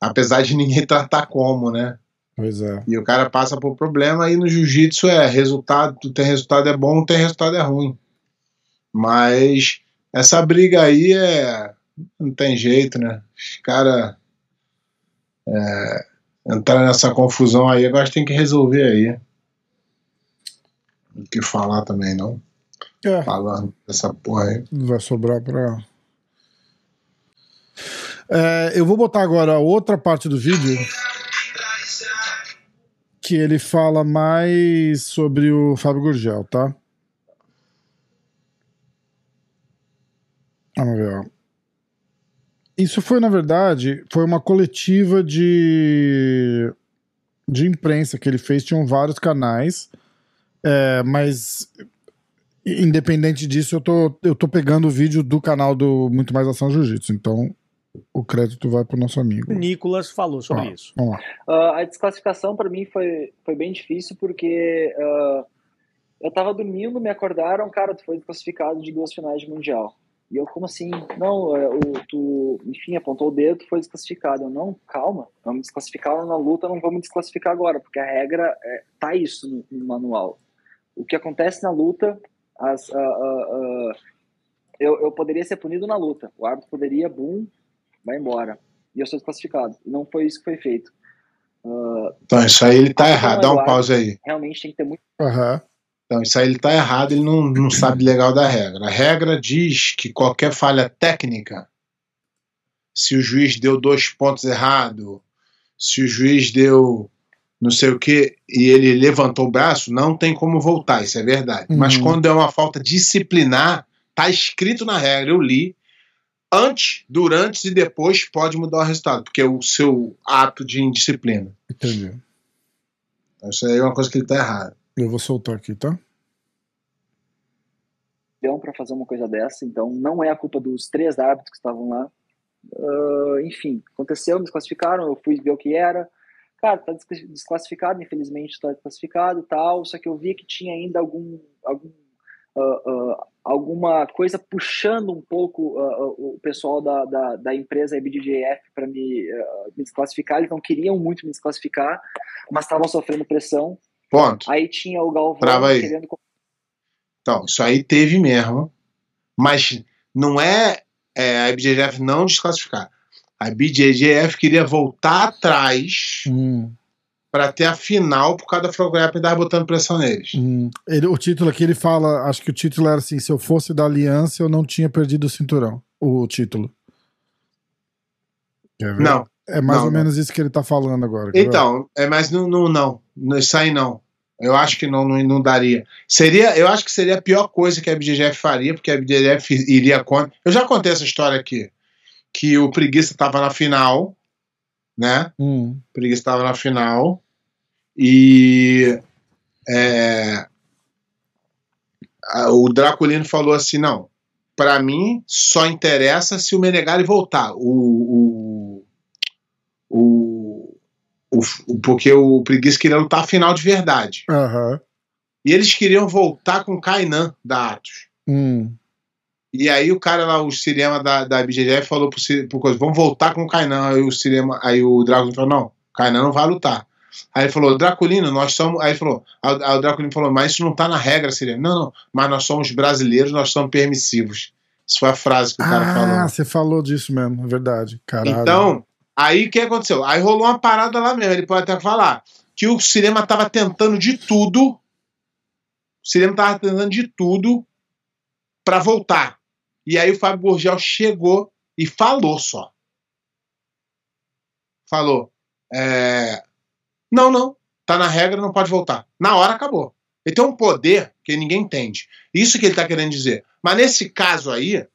Apesar de ninguém *laughs* tratar como, né? Pois é. E o cara passa por problema e no jiu-jitsu é resultado, tem resultado é bom, não tem resultado é ruim. Mas essa briga aí é. Não tem jeito, né? Os caras. É, entrar nessa confusão aí, agora tem que resolver aí. Não que falar também, não. É. Falando dessa porra aí. Vai sobrar pra. É, eu vou botar agora outra parte do vídeo que ele fala mais sobre o Fábio Gurgel, tá? Vamos ver, ó. Isso foi, na verdade, foi uma coletiva de, de imprensa que ele fez. Tinham vários canais, é, mas Independente disso, eu tô, eu tô pegando o vídeo do canal do Muito Mais Ação Jiu-Jitsu, então o crédito vai pro nosso amigo. O Nicolas falou sobre ah, isso. Vamos lá. Uh, a desclassificação para mim foi, foi bem difícil porque uh, eu tava dormindo, me acordaram, cara, tu foi desclassificado de duas finais de Mundial. E eu, como assim? Não, é, o, tu, enfim, apontou o dedo, tu foi desclassificado. Eu, não, calma, vamos desclassificar na luta, não vamos desclassificar agora, porque a regra é, tá isso no, no manual. O que acontece na luta as, uh, uh, uh, eu, eu poderia ser punido na luta. O árbitro poderia, boom, vai embora. E eu sou desclassificado. E não foi isso que foi feito. então, isso aí ele tá errado. Dá um pause aí. Realmente tem que ter muito. Uhum. Então, isso aí ele tá errado, ele não, não sabe legal da regra. A regra diz que qualquer falha técnica, se o juiz deu dois pontos errado, se o juiz deu não sei o que, e ele levantou o braço, não tem como voltar, isso é verdade. Uhum. Mas quando é uma falta disciplinar, tá escrito na regra, eu li, antes, durante e depois pode mudar o resultado, porque é o seu ato de indisciplina. Entendi. Então, isso aí é uma coisa que ele tá errado. Eu vou soltar aqui, tá? para fazer uma coisa dessa, então não é a culpa dos três árbitros que estavam lá. Uh, enfim, aconteceu, me desclassificaram, eu fui ver o que era, cara, tá desclassificado, infelizmente tá desclassificado tal, só que eu vi que tinha ainda algum, algum uh, uh, alguma coisa puxando um pouco uh, o pessoal da, da, da empresa IBDJF para me, me desclassificar, eles não queriam muito me desclassificar, mas estavam sofrendo pressão. Ponto. Aí tinha o Galvão Trava aí. querendo... Então, isso aí teve mesmo, mas não é, é a IBJJF não desclassificar a BJJF queria voltar atrás hum. para ter a final por causa da Frograp e dar botando pressão neles. Hum. Ele, o título aqui ele fala, acho que o título era assim: se eu fosse da aliança, eu não tinha perdido o cinturão. O título. Não. É mais não, ou menos isso que ele tá falando agora. Então, é mais não, não, não. Isso aí não. Eu acho que não, não, não, daria. Seria, eu acho que seria a pior coisa que a BJJF faria, porque a BJJF iria contra. Eu já contei essa história aqui, que o Preguiça estava na final, né? Hum. O Preguiça estava na final e é, o Draculino falou assim, não, para mim só interessa se o Menegari voltar. O, o, o, o, porque o Preguiça queria lutar a final de verdade. Uhum. E eles queriam voltar com o Kainan da Atos. Hum. E aí o cara lá, o cinema da, da BJJF falou pro, pro coisa, vamos voltar com o Kainan. Aí o cinema, aí o Dragon falou, não, o Kainan não vai lutar. Aí ele falou, Draculino, nós somos. Aí falou, aí o Draculino falou, mas isso não tá na regra, seria. Não, não, mas nós somos brasileiros, nós somos permissivos. Isso foi a frase que o cara ah, falou. Ah, você falou disso mesmo, é verdade. Caralho. Então, aí o que aconteceu? Aí rolou uma parada lá mesmo, ele pode até falar que o cinema tava tentando de tudo. O cinema tava tentando de tudo para voltar. E aí o Fábio Gurgel chegou e falou só. Falou. É, não, não. Tá na regra, não pode voltar. Na hora acabou. Ele tem um poder que ninguém entende. Isso que ele está querendo dizer. Mas nesse caso aí,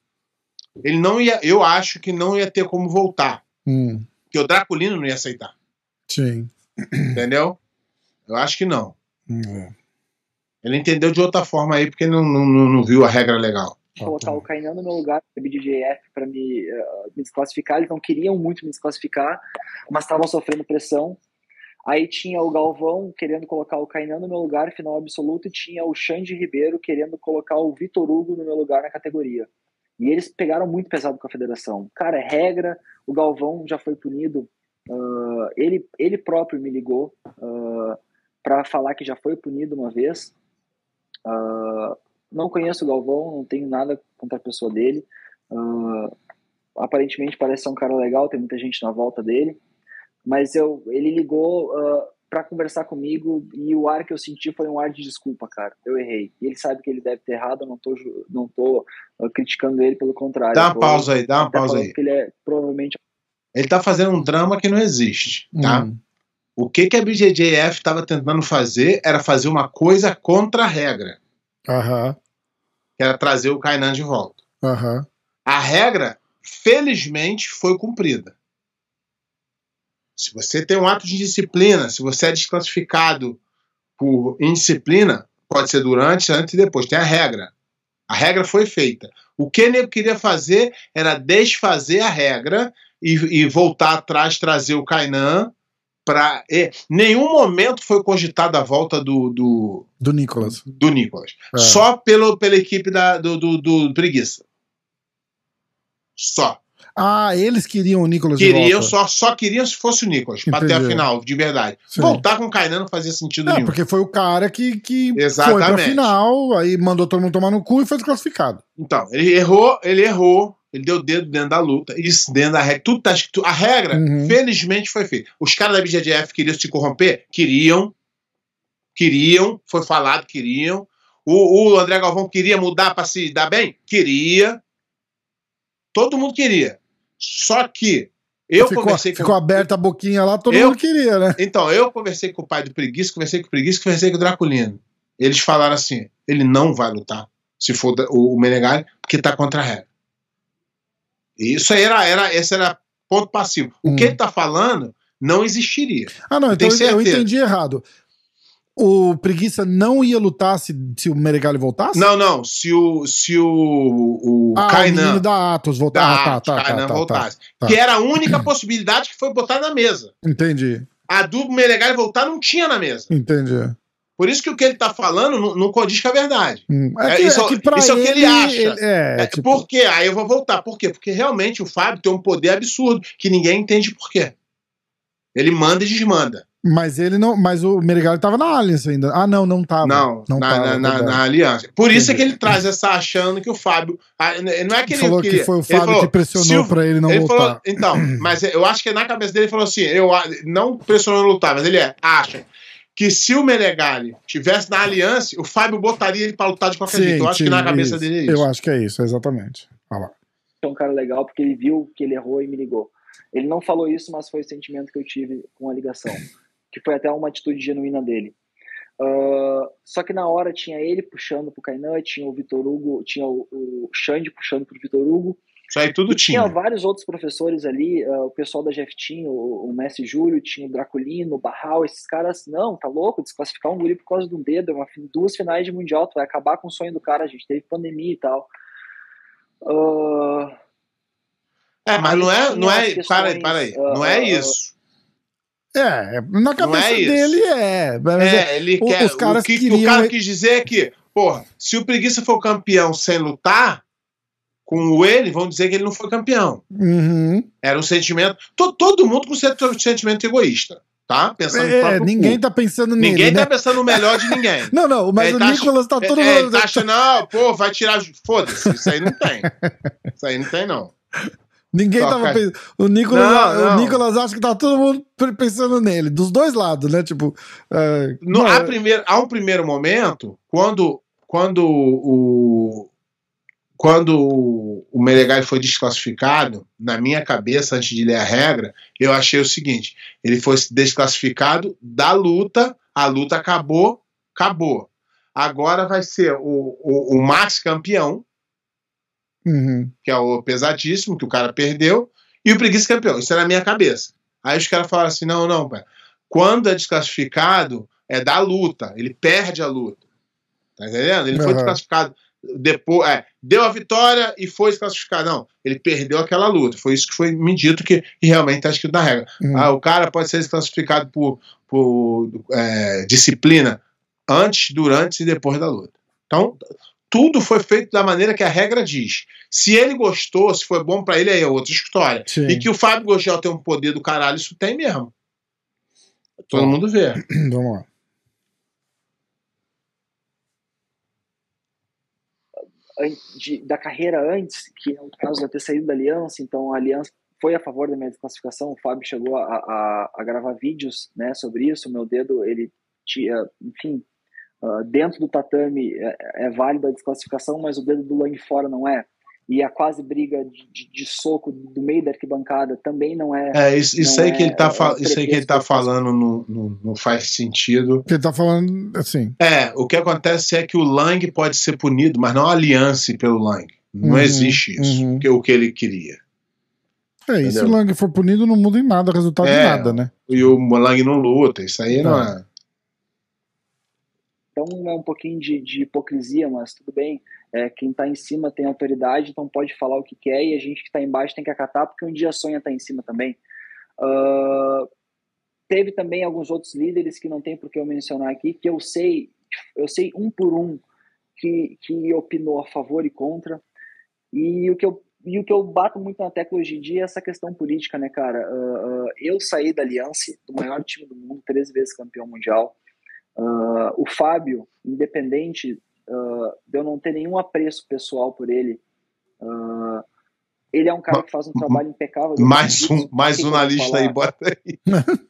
ele não ia. Eu acho que não ia ter como voltar. Hum. Porque o Draculino não ia aceitar. Sim. Entendeu? Eu acho que não. Hum. Ele entendeu de outra forma aí, porque ele não, não, não viu a regra legal. Colocar o Kainan no meu lugar, BDJF, para me, uh, me desclassificar. Eles não queriam muito me desclassificar, mas estavam sofrendo pressão. Aí tinha o Galvão querendo colocar o Kainan no meu lugar, final absoluto, e tinha o Xande Ribeiro querendo colocar o Vitor Hugo no meu lugar na categoria. E eles pegaram muito pesado com a federação. Cara, é regra, o Galvão já foi punido. Uh, ele, ele próprio me ligou uh, ah, para falar que já foi punido uma vez. Uh, não conheço o Galvão, não tenho nada contra a pessoa dele. aparentemente parece ser um cara legal, tem muita gente na volta dele mas eu, ele ligou para conversar comigo e o ar que eu senti foi um ar de desculpa, cara. Eu errei. E ele sabe que ele deve ter errado, eu não tô, não tô uh, criticando ele, pelo contrário. Dá uma pausa aí, dá uma pausa aí. ele é provavelmente. Ele tá fazendo um drama que não existe, tá? Hum. O que, que a BJJF estava tentando fazer era fazer uma coisa contra a regra. Aham. Que era trazer o Kainan de volta. Aham. A regra, felizmente, foi cumprida. Se você tem um ato de disciplina, se você é desclassificado por indisciplina, pode ser durante, antes e depois. Tem a regra. A regra foi feita. O que ele queria fazer era desfazer a regra e, e voltar atrás, trazer o Kainan para. Nenhum momento foi cogitada a volta do. Do, do Nicolas. Do Nicolas. É. Só pelo, pela equipe da, do, do, do Preguiça. Só. Ah, eles queriam o Nicolas Queriam, só, só queriam se fosse o Nicolas, pra ter a final, de verdade. Sim. Voltar com o Kainan não fazia sentido é, nenhum. porque foi o cara que, que Exatamente. foi pra final, aí mandou todo mundo tomar no cu e foi desclassificado. Então, ele errou, ele errou, ele deu o dedo dentro da luta, isso dentro da regra. Tudo tá, a regra, uhum. felizmente, foi feita. Os caras da BJJF queriam se corromper? Queriam. Queriam, foi falado, queriam. O, o André Galvão queria mudar para se dar bem? Queria. Todo mundo queria. Só que eu ficou, conversei com. Ficou aberta a boquinha lá, todo eu, mundo queria, né? Então, eu conversei com o pai do Preguiça, conversei com o Preguiça, conversei com o Draculino. Eles falaram assim: ele não vai lutar, se for o, Menegari, porque tá contra a regra. Isso aí era, era, esse era ponto passivo. O hum. que ele tá falando não existiria. Ah, não, então eu entendi errado o Preguiça não ia lutar se, se o Meregali voltasse? Não, não. Se o, se o, o ah, Kainan. O da Atos voltasse. Da ah, tá, tá, Kainan tá, tá, voltasse. Tá, que era a única possibilidade que foi botada na mesa. Entendi. A do Meregali voltar não tinha na mesa. Entendi. Por isso que o que ele tá falando não, não condiz com a verdade. Hum. É, que, é, isso, é, que isso é o que ele acha. Ele, é, é, tipo... Por quê? Aí eu vou voltar. Por quê? Porque realmente o Fábio tem um poder absurdo que ninguém entende por quê. Ele manda e desmanda. Mas ele não. Mas o Merigali tava na Aliança ainda. Ah, não, não tava. Não, não na, tava, na, na, na, Aliança. Por isso é que ele traz essa achando que o Fábio. Ah, não é que ele falou que foi o Fábio falou, que pressionou para ele não ele voltar. Falou, então, *clears throat* mas eu acho que na cabeça dele ele falou assim: eu não pressionou lutar, mas ele é, acha que se o Menegali tivesse na aliança, o Fábio botaria ele para lutar de qualquer sim, jeito. Eu acho sim, que na cabeça isso. dele é isso. Eu acho que é isso, exatamente. Ah lá. É um cara legal porque ele viu que ele errou e me ligou. Ele não falou isso, mas foi o sentimento que eu tive com a ligação *laughs* que foi até uma atitude genuína dele. Uh, só que na hora tinha ele puxando pro Kainan, tinha o Vitor Hugo, tinha o, o Xande puxando pro Vitor Hugo. Isso aí tudo tinha. Tinha vários outros professores ali, uh, o pessoal da Jeftinho, o, o Messi Júlio, tinha o Draculino, o Barral, esses caras, não, tá louco, desclassificar um guri por causa de um dedo, é uma, duas finais de Mundial, tu vai acabar com o sonho do cara, a gente teve pandemia e tal. Uh, é, mas não é, não é, para aí, para aí, não é isso. É, na cabeça é dele é. é, ele o, quer. Os caras o que, queriam... o cara quis dizer é que, porra, se o Preguiça for campeão sem lutar, com ele, vão dizer que ele não foi campeão. Uhum. Era um sentimento. Todo, todo mundo com sentimento egoísta. Tá? Pensando é, ninguém cu. tá pensando nele. Ninguém né? tá pensando no melhor de ninguém. *laughs* não, não, mas é, o tá Nicolas tá todo é, mundo. Tá achando, não, pô, vai tirar. Foda-se, isso aí não tem. *laughs* Isso aí não tem, não. Ninguém Toca. tava pensando. O Nicolas, não, não. o Nicolas acha que tá todo mundo pensando nele, dos dois lados, né? Tipo. Uh, no, há, primeiro, há um primeiro momento, quando, quando o. Quando o Meregali foi desclassificado, na minha cabeça, antes de ler a regra, eu achei o seguinte: ele foi desclassificado da luta, a luta acabou, acabou. Agora vai ser o, o, o Max campeão, uhum. que é o pesadíssimo, que o cara perdeu, e o preguiça campeão. Isso é na minha cabeça. Aí os caras falaram assim: não, não, pai. quando é desclassificado, é da luta, ele perde a luta. Tá entendendo? Ele uhum. foi desclassificado depois, é, deu a vitória e foi desclassificado. Não, ele perdeu aquela luta. Foi isso que foi me dito que realmente está escrito na regra. Uhum. Ah, o cara pode ser desclassificado por, por é, disciplina antes, durante e depois da luta. Então, tudo foi feito da maneira que a regra diz. Se ele gostou, se foi bom para ele, aí é outra história. Sim. E que o Fábio Gogel tem um poder do caralho, isso tem mesmo. Todo mundo vê. *clears throat* Vamos lá. De, da carreira antes, que é o caso de ter saído da Aliança, então a Aliança foi a favor da minha desclassificação, o Fábio chegou a, a, a gravar vídeos né, sobre isso, o meu dedo, ele tinha, enfim, Uh, dentro do tatame é, é válida a desclassificação, mas o dedo do Lang fora não é. E a quase briga de, de, de, soco do meio da arquibancada também não é. É, isso, isso aí é, que ele tá, é, isso aí que ele tá falando não, não, não faz sentido. Ele tá falando assim. É, o que acontece é que o Lang pode ser punido, mas não a aliança pelo Lang. Não uhum, existe isso, uhum. que o que ele queria. É, e se o Lang for punido, não muda em nada o resultado é, de nada, né? E o Lang não luta, isso aí não é. Então é um pouquinho de, de hipocrisia, mas tudo bem. É, quem está em cima tem autoridade, então pode falar o que quer e a gente que está embaixo tem que acatar, porque um dia sonha estar tá em cima também. Uh, teve também alguns outros líderes que não tem por que eu mencionar aqui, que eu sei, eu sei um por um que, que opinou a favor e contra. E o que eu e o que eu bato muito na tecla hoje em dia é essa questão política, né, cara? Uh, uh, eu saí da Aliança, do maior time do mundo, três vezes campeão mundial. Uh, o Fábio, independente uh, de eu não ter nenhum apreço pessoal por ele, uh, ele é um cara que faz um trabalho impecável. Mais um, mais um na lista aí, bota aí. *laughs*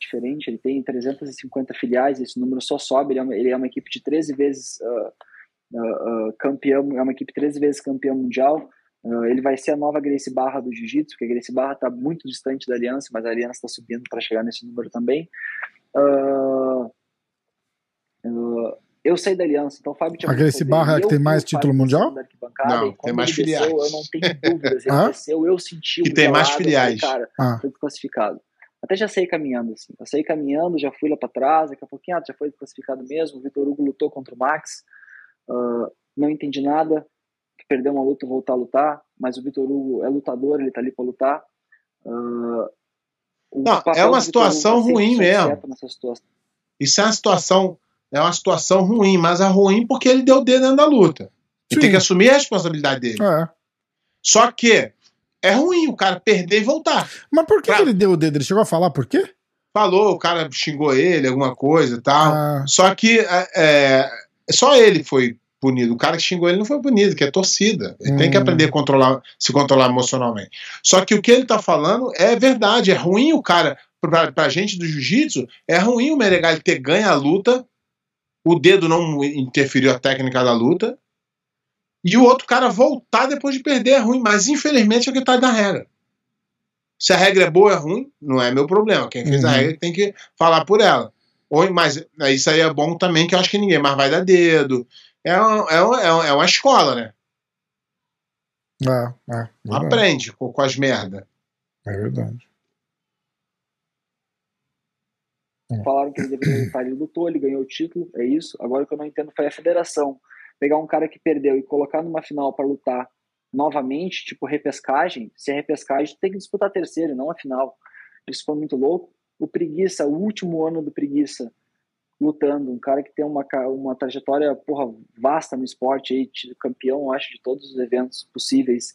Diferente, ele tem 350 filiais, esse número só sobe, ele é uma, ele é uma equipe de 13 vezes campeão, é uma equipe 13 vezes campeão mundial. Uh, ele vai ser a nova Grace Barra do Jiu-Jitsu, porque a Grace Barra está muito distante da Aliança, mas a Aliança está subindo para chegar nesse número também. Uh, uh, eu saí da Aliança, então o Fábio tinha A Grace Barra é que tem mais título mundial? Não, tem mais filiais. Desceu, eu não tenho dúvidas. Ele desceu, eu senti o Que tem mais filiais. Falei, cara, ah. foi desclassificado. Até já saí caminhando, assim. Eu saí caminhando, já fui lá para trás, daqui a pouquinho ah, já foi desclassificado mesmo. O Vitor Hugo lutou contra o Max. não entendi nada perder uma luta voltar a lutar, mas o Vitor Hugo é lutador, ele tá ali para lutar. Uh, não, é uma situação ruim mesmo. Situação. Isso é uma situação, é uma situação ruim, mas é ruim porque ele deu o dedo dentro da luta. Ele Sim. tem que assumir a responsabilidade dele. É. Só que é ruim o cara perder e voltar. Mas por que, pra... que ele deu o dedo? Ele chegou a falar por quê? Falou, o cara xingou ele, alguma coisa e tal. Ah. Só que é, é, só ele foi punido. O cara que xingou ele não foi punido, que é torcida. Ele hum. tem que hum. aprender a controlar, se controlar emocionalmente. Só que o que ele está falando é verdade. É ruim o cara, pra, pra gente do jiu-jitsu, é ruim o Meregali ter ganho a luta, o dedo não interferiu a técnica da luta, e o outro cara voltar depois de perder é ruim, mas infelizmente é o que está na regra. Se a regra é boa é ruim, não é meu problema. Quem fez Uhum. a regra tem que falar por ela. Ou, mas é, isso aí é bom também, que eu acho que ninguém mais vai dar dedo. É, uma- é, uma- é uma- é uma escola, né? É, é. Aprende com, com as merda. É verdade. Falaram que ele deveria lutar, ele lutou, ele ganhou o título, é isso. Agora o que eu não entendo foi a federação pegar um cara que perdeu e colocar numa final para lutar novamente, tipo repescagem. Se é repescagem, tem que disputar a terceira, e não a final. Isso foi muito louco. O Preguiça, o último ano do Preguiça, lutando, um cara que tem uma, uma trajetória porra, vasta no esporte, aí, campeão, acho, de todos os eventos possíveis.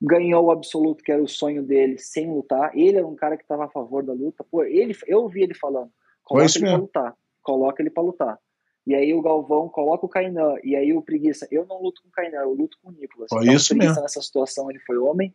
Ganhou o absoluto, que era o sonho dele, sem lutar. Ele era um cara que estava a favor da luta. Pô, ele, eu ouvi ele falando: coloca ele para lutar, coloca ele para lutar. E aí o Galvão coloca o Kainan, e aí o Preguiça, eu não luto com o Kainan, eu luto com o Nicolas. Foi Então, isso o Preguiça mesmo. nessa situação ele foi homem.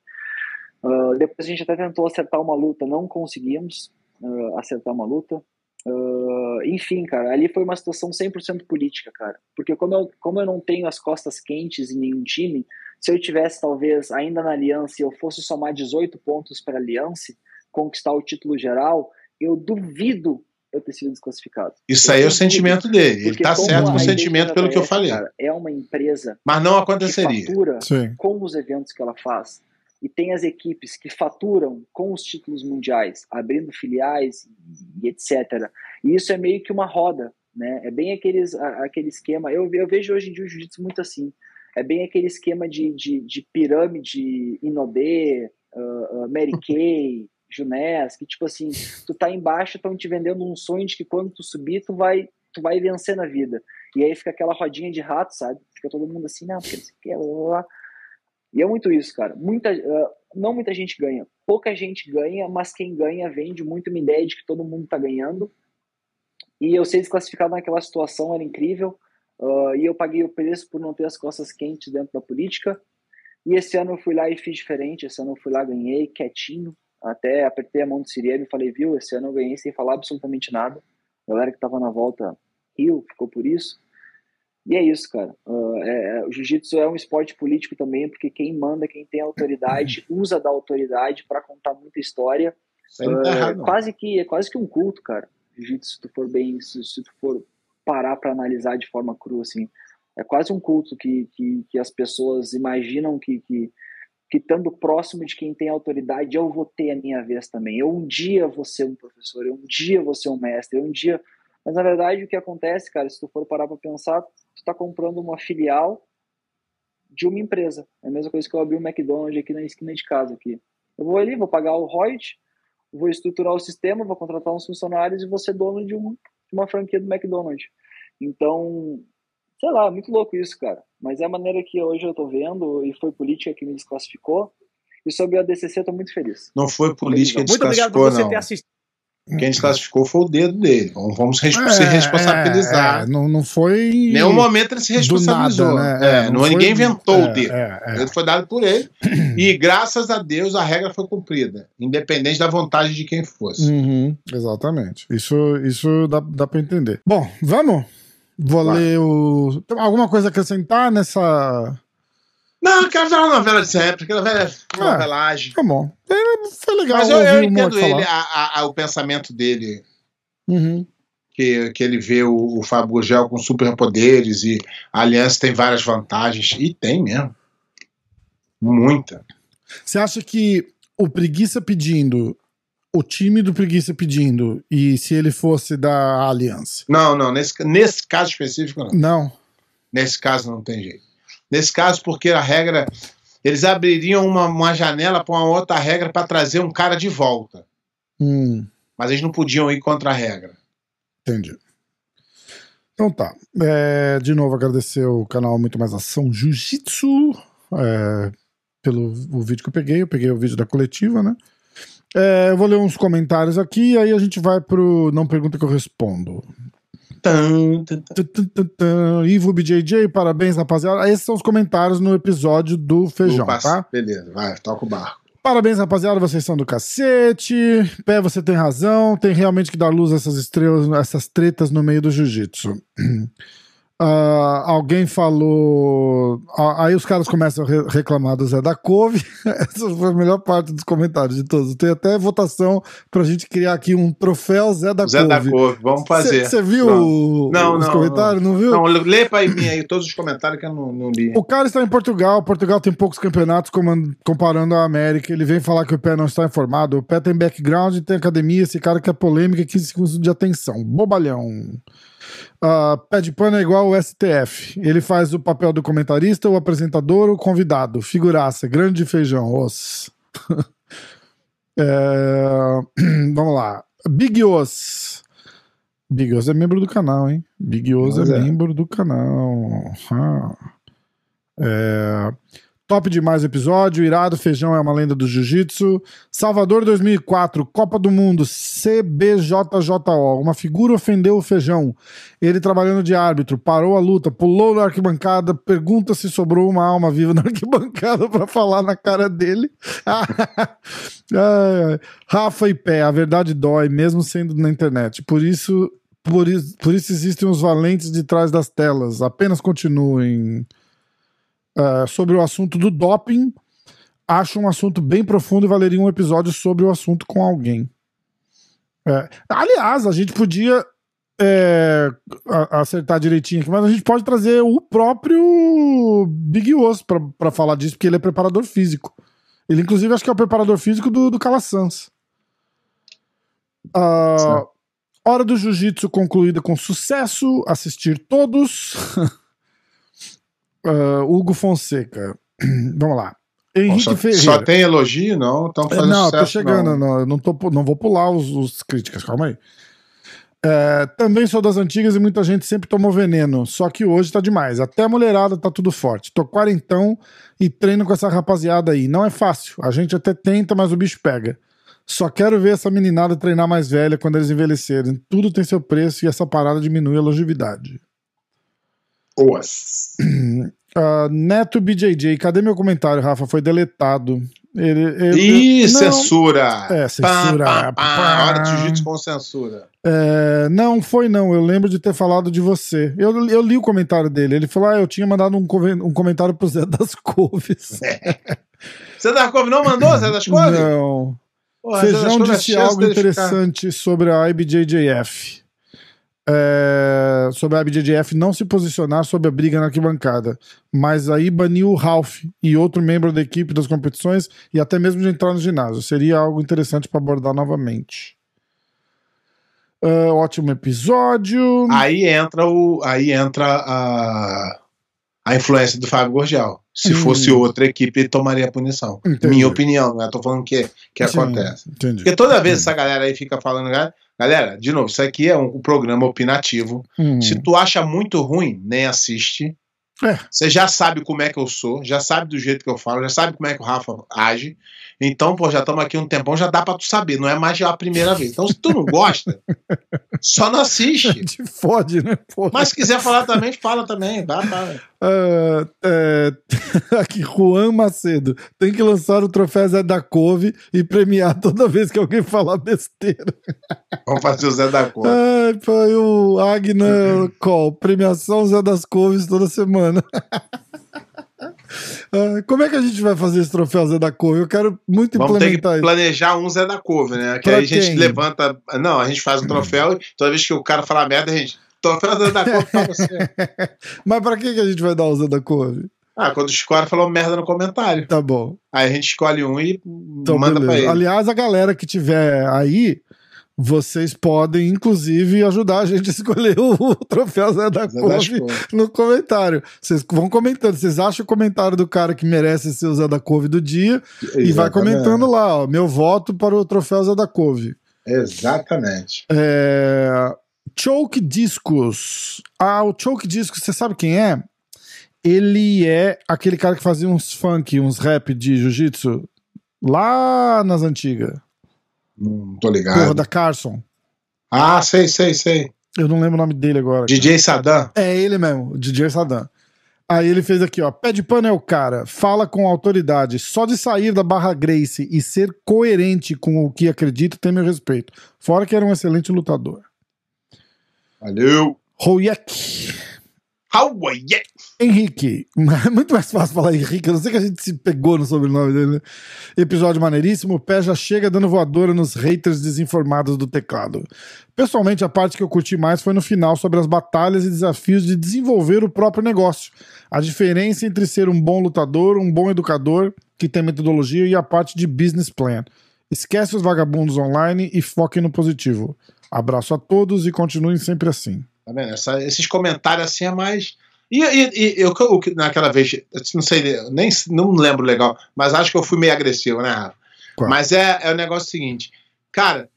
Ah, depois a gente até tentou acertar uma luta, não conseguimos ah, acertar uma luta. Ah, enfim, cara, ali foi uma situação 100% política, cara. Porque como eu, como eu não tenho as costas quentes em nenhum time, se eu tivesse talvez ainda na Aliança e eu fosse somar 18 pontos para a Aliança, conquistar o título geral, eu duvido eu ter sido desclassificado. Isso Eu aí é o sentimento dele. Ele tá como certo com o sentimento pelo que eu falei. cara, é uma empresa Mas não que aconteceria. fatura Sim. com os eventos que ela faz e tem as equipes que faturam com os títulos mundiais, abrindo filiais e etc. E isso é meio que uma roda, né? É bem aqueles, aquele esquema. Eu, eu vejo hoje em dia o jiu-jitsu muito assim. É bem aquele esquema de, de, de pirâmide Inodê, uh, uh, Mary *laughs* Kay, Junés, que tipo assim, tu tá embaixo, estão te vendendo um sonho de que quando tu subir, tu vai, tu vai vencer na vida. E aí fica aquela rodinha de rato, sabe? Fica todo mundo assim, não, porque não sei o que, blá, blá, blá. E é muito isso, cara. Muita, uh, não muita gente ganha. Pouca gente ganha, mas quem ganha vende muito uma ideia de que todo mundo tá ganhando. E eu ser desclassificado naquela situação era incrível. uh, e eu paguei o preço por não ter as costas quentes dentro da política. E esse ano eu fui lá e fiz diferente. Esse ano eu fui lá, ganhei, quietinho. Até apertei a mão do Siriano e falei, viu, esse ano eu ganhei sem falar absolutamente nada. A galera que tava na volta riu, ficou por isso. E é isso, cara. Uh, é- o jiu-jitsu é um esporte político também, porque quem manda, quem tem autoridade, usa da autoridade para contar muita história. Não tá É errado, quase que é quase que um culto, cara. Jiu-jitsu, se tu for bem, se, se tu for parar para analisar de forma crua, assim, é quase um culto que, que, que as pessoas imaginam que, que que estando próximo de quem tem autoridade, eu vou ter a minha vez também. Eu um dia vou ser um professor, eu um dia vou ser um mestre, eu um dia. Mas na verdade o que acontece, cara, se tu for parar para pensar, tu tá comprando uma filial de uma empresa. É a mesma coisa que eu abri um McDonald's aqui na esquina de casa aqui. Eu vou ali, vou pagar o royalties, vou estruturar o sistema, vou contratar uns funcionários e vou ser dono de, um, de uma franquia do McDonald's. Então, sei lá, muito louco isso, cara. Mas é a maneira que hoje eu tô vendo e foi política que me desclassificou. E sobre a DCC eu tô muito feliz. Não foi política que Muito obrigado por desclassificou, você não. ter assistido. Quem desclassificou foi o dedo dele. Vamos, vamos res- se É, responsabilizar. é, não, não foi. Em nenhum momento ele se responsabilizou. nada, né? É, não, foi- ninguém inventou é, o dedo. é, é. O dedo foi dado por ele. e graças a Deus a regra foi cumprida. Independente da vontade de quem fosse. Uhum, exatamente. Isso, isso dá, dá pra entender. Bom, vamos? Vou Vai. ler o. Tem alguma coisa a acrescentar nessa. Não, eu quero ver uma novela de sempre, aquela velha Ah. novelagem. Tá bom. Foi legal. Mas eu, eu entendo ele, a- a- o pensamento dele, Uhum. que, que ele vê o, o Fábio Gurgel com superpoderes e a aliança tem várias vantagens. E tem mesmo. Muita. Você acha que o Preguiça pedindo, o time do Preguiça pedindo, e se ele fosse da Aliança? Não, não, nesse, nesse caso específico não. Não. Nesse caso não tem jeito. Nesse caso, porque a regra. Eles abririam uma, uma janela para uma outra regra para trazer um cara de volta. Hum, Mas eles não podiam ir contra a regra. entendi. Então tá. É, de novo, agradecer o canal Muito Mais Ação Jiu-Jitsu é, pelo o vídeo que eu peguei. Eu peguei o vídeo da coletiva, né? É, eu vou ler uns comentários aqui e aí a gente vai pro Não Pergunta que eu respondo. Tum, tum, tum. Ivo BJJ, parabéns, rapaziada. Esses são os comentários no episódio do Feijão, Opa, tá? Beleza, vai, toca o barco. Parabéns, rapaziada, vocês são do cacete. Pé, você tem razão. Tem realmente que dar luz a essas estrelas, essas tretas no meio do jiu-jitsu. *clears throat* Uh, alguém falou. Aí os caras começam a re reclamar do Zé da Couve. *laughs* Essa foi a melhor parte dos comentários de todos. Tem até votação pra gente criar aqui um troféu Zé da Zé Couve. da Couve, vamos fazer. Você viu não. não, os não, comentários? Não, não viu? Não, lê pra mim aí todos os comentários que eu não, não li. O cara está em Portugal. Portugal tem poucos campeonatos comparando a América. Ele vem falar que o pé não está informado. O pé tem background, tem academia. Esse cara quer polêmica e 15 segundos de atenção. Bobalhão. Uh, pé de pano é igual o STF. Ele faz o papel do comentarista, o apresentador, o convidado. Figuraça, grande feijão. Os. *laughs* é... *clears throat* Vamos lá. Big Os. Big Os é membro do canal, hein? Big Os é, é, membro do canal. Ah. É... Top demais episódio, irado, feijão é uma lenda do jiu-jitsu. Salvador 2004, Copa do Mundo, CBJJO. Uma figura ofendeu o feijão. Ele trabalhando de árbitro, parou a luta, pulou na arquibancada, pergunta se sobrou uma alma viva na *laughs* arquibancada para falar na cara dele. *laughs* Rafa e pé, a verdade dói, mesmo sendo na internet. Por isso, por isso, por isso existem os valentes de trás das telas. Apenas continuem. Uh, sobre o assunto do doping, acho um assunto bem profundo e valeria um episódio sobre o assunto com alguém. É, aliás, a gente podia é, acertar direitinho aqui, mas a gente pode trazer o próprio Big Osso para falar disso, porque ele é preparador físico. Ele, inclusive, acho que é o preparador físico do, do Calazans. Uh, hora do Jiu-Jitsu concluída com sucesso. Assistir todos. *laughs* Uh, Hugo Fonseca. *clears throat* Vamos lá. Henrique só, Ferreira. Só tem elogio, não? Estão fazendo Não, sucesso, tô chegando. Não. Não, tô, não vou pular os, os críticas, calma aí. É, também sou das antigas e muita gente sempre tomou veneno. Só que hoje tá demais. Até a mulherada tá tudo forte. Tô quarentão e treino com essa rapaziada aí. Não é fácil. A gente até tenta, mas o bicho pega. Só quero ver essa meninada treinar mais velha quando eles envelhecerem. Tudo tem seu preço e essa parada diminui a longevidade. Boas. *clears throat* Uh, Neto BJJ, cadê meu comentário, Rafa? Foi deletado. Ele, ele, Ih, não, censura! É, censura. Pá, pá, pá. Hora de jiu-jitsu com censura. É, não, foi não. Eu lembro de ter falado de você. Eu, eu li o comentário dele. Ele falou: ah, eu tinha mandado um, um comentário pro Zé das Couves. É. *laughs* Zé das Couves não mandou, Zé das Couves? Não. Porra, Feijão disse algo interessante ficar... sobre a IBJJF é, sobre a IBJJF não se posicionar sobre a briga na arquibancada, mas aí baniu o Ralph e outro membro da equipe das competições e até mesmo de entrar no ginásio. Seria algo interessante para abordar novamente. Uh, ótimo episódio. Aí entra o, aí entra a, a influência do Fábio Gorgial. Se hum. fosse outra equipe, ele tomaria punição. Entendi. Minha opinião, não é? Tô falando que, que Sim, acontece. Entendi. Porque toda vez essa galera aí fica falando, galera, de novo, isso aqui é um, um programa opinativo. Hum. Se tu acha muito ruim, nem assiste. É. Você já sabe como é que eu sou, já sabe do jeito que eu falo, já sabe como é que o Rafa age. Então, pô, já estamos aqui um tempão, já dá pra tu saber, não é mais já a primeira vez. Então, se tu não gosta, *laughs* só não assiste. Te fode, né? Porra. Mas se quiser falar também, fala também. Dá, dá. Uh, é, *laughs* aqui, Juan Macedo. Tem que lançar o troféu Zé da Couve e premiar toda vez que alguém falar besteira. *laughs* Vamos fazer o Zé da Couve. Ai, o Agna Call. Premiação Zé das Couves toda semana. *laughs* Ah, como é que a gente vai fazer esse troféu Zé da Couve? Eu quero muito Vamos implementar ter que planejar um Zé da Couve, né? Que Pra aí a gente quem? levanta. Não, a gente faz um troféu e toda vez que o cara falar merda, a gente. Troféu Zé da Couve pra você. *laughs* Mas pra que, que a gente vai dar o Zé da Couve? Ah, quando o cara falou merda no comentário. Tá bom. Aí a gente escolhe um e Então, manda pra beleza. ele. Aliás, a galera que tiver aí, vocês podem, inclusive, ajudar a gente a escolher *laughs* o, troféu Zé da Couve Couve. no comentário. Vocês vão comentando. Vocês acham o comentário do cara que merece ser o Zé da Couve do dia e vai Exatamente. comentando lá, ó, meu voto para o troféu Zé da Couve. Exatamente. É... Choke Discos. Ah, o Choke Discos, você sabe quem é? Ele é aquele cara que fazia uns funk, uns rap de jiu-jitsu lá nas antigas. Não tô Porra ligado. da Carson. Ah, sei, sei, sei. Eu não lembro o nome dele agora. DJ Saddam. É ele mesmo, DJ Saddam. Aí ele fez aqui, ó. Pé de pano é o cara, fala com autoridade. Só de sair da barra Grace e ser coerente com o que acredita tem meu respeito. Fora que era um excelente lutador. Valeu. Royek. You? Henrique. *laughs* Muito mais fácil falar Henrique. Eu não sei que a gente se pegou no sobrenome dele. Né? Episódio maneiríssimo. O pé já chega dando voadora nos haters desinformados do teclado. Pessoalmente, a parte que eu curti mais foi no final sobre as batalhas e desafios de desenvolver o próprio negócio. A diferença entre ser um bom lutador, um bom educador que tem metodologia e a parte de business plan. Esquece os vagabundos online e foque no positivo. Abraço a todos e continuem sempre assim. Tá vendo? Essa, esses comentários assim é mais. E, e, e eu, eu, naquela vez, não sei, nem não lembro legal, mas acho que eu fui meio agressivo, né, Rafa? Mas é, é o negócio seguinte, cara,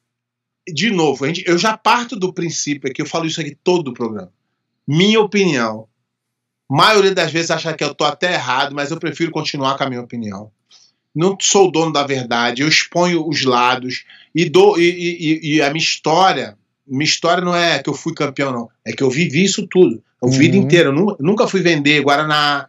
de novo, gente, eu já parto do princípio que eu falo isso aqui todo o programa. Minha opinião, maioria das vezes acha que eu tô até errado, mas eu prefiro continuar com a minha opinião. Não sou dono da verdade, eu exponho os lados e, dou, e, e, e a minha história minha história não é que eu fui campeão, não. É que eu vivi isso tudo. A uhum. vida inteira. Eu nunca fui vender Guaraná.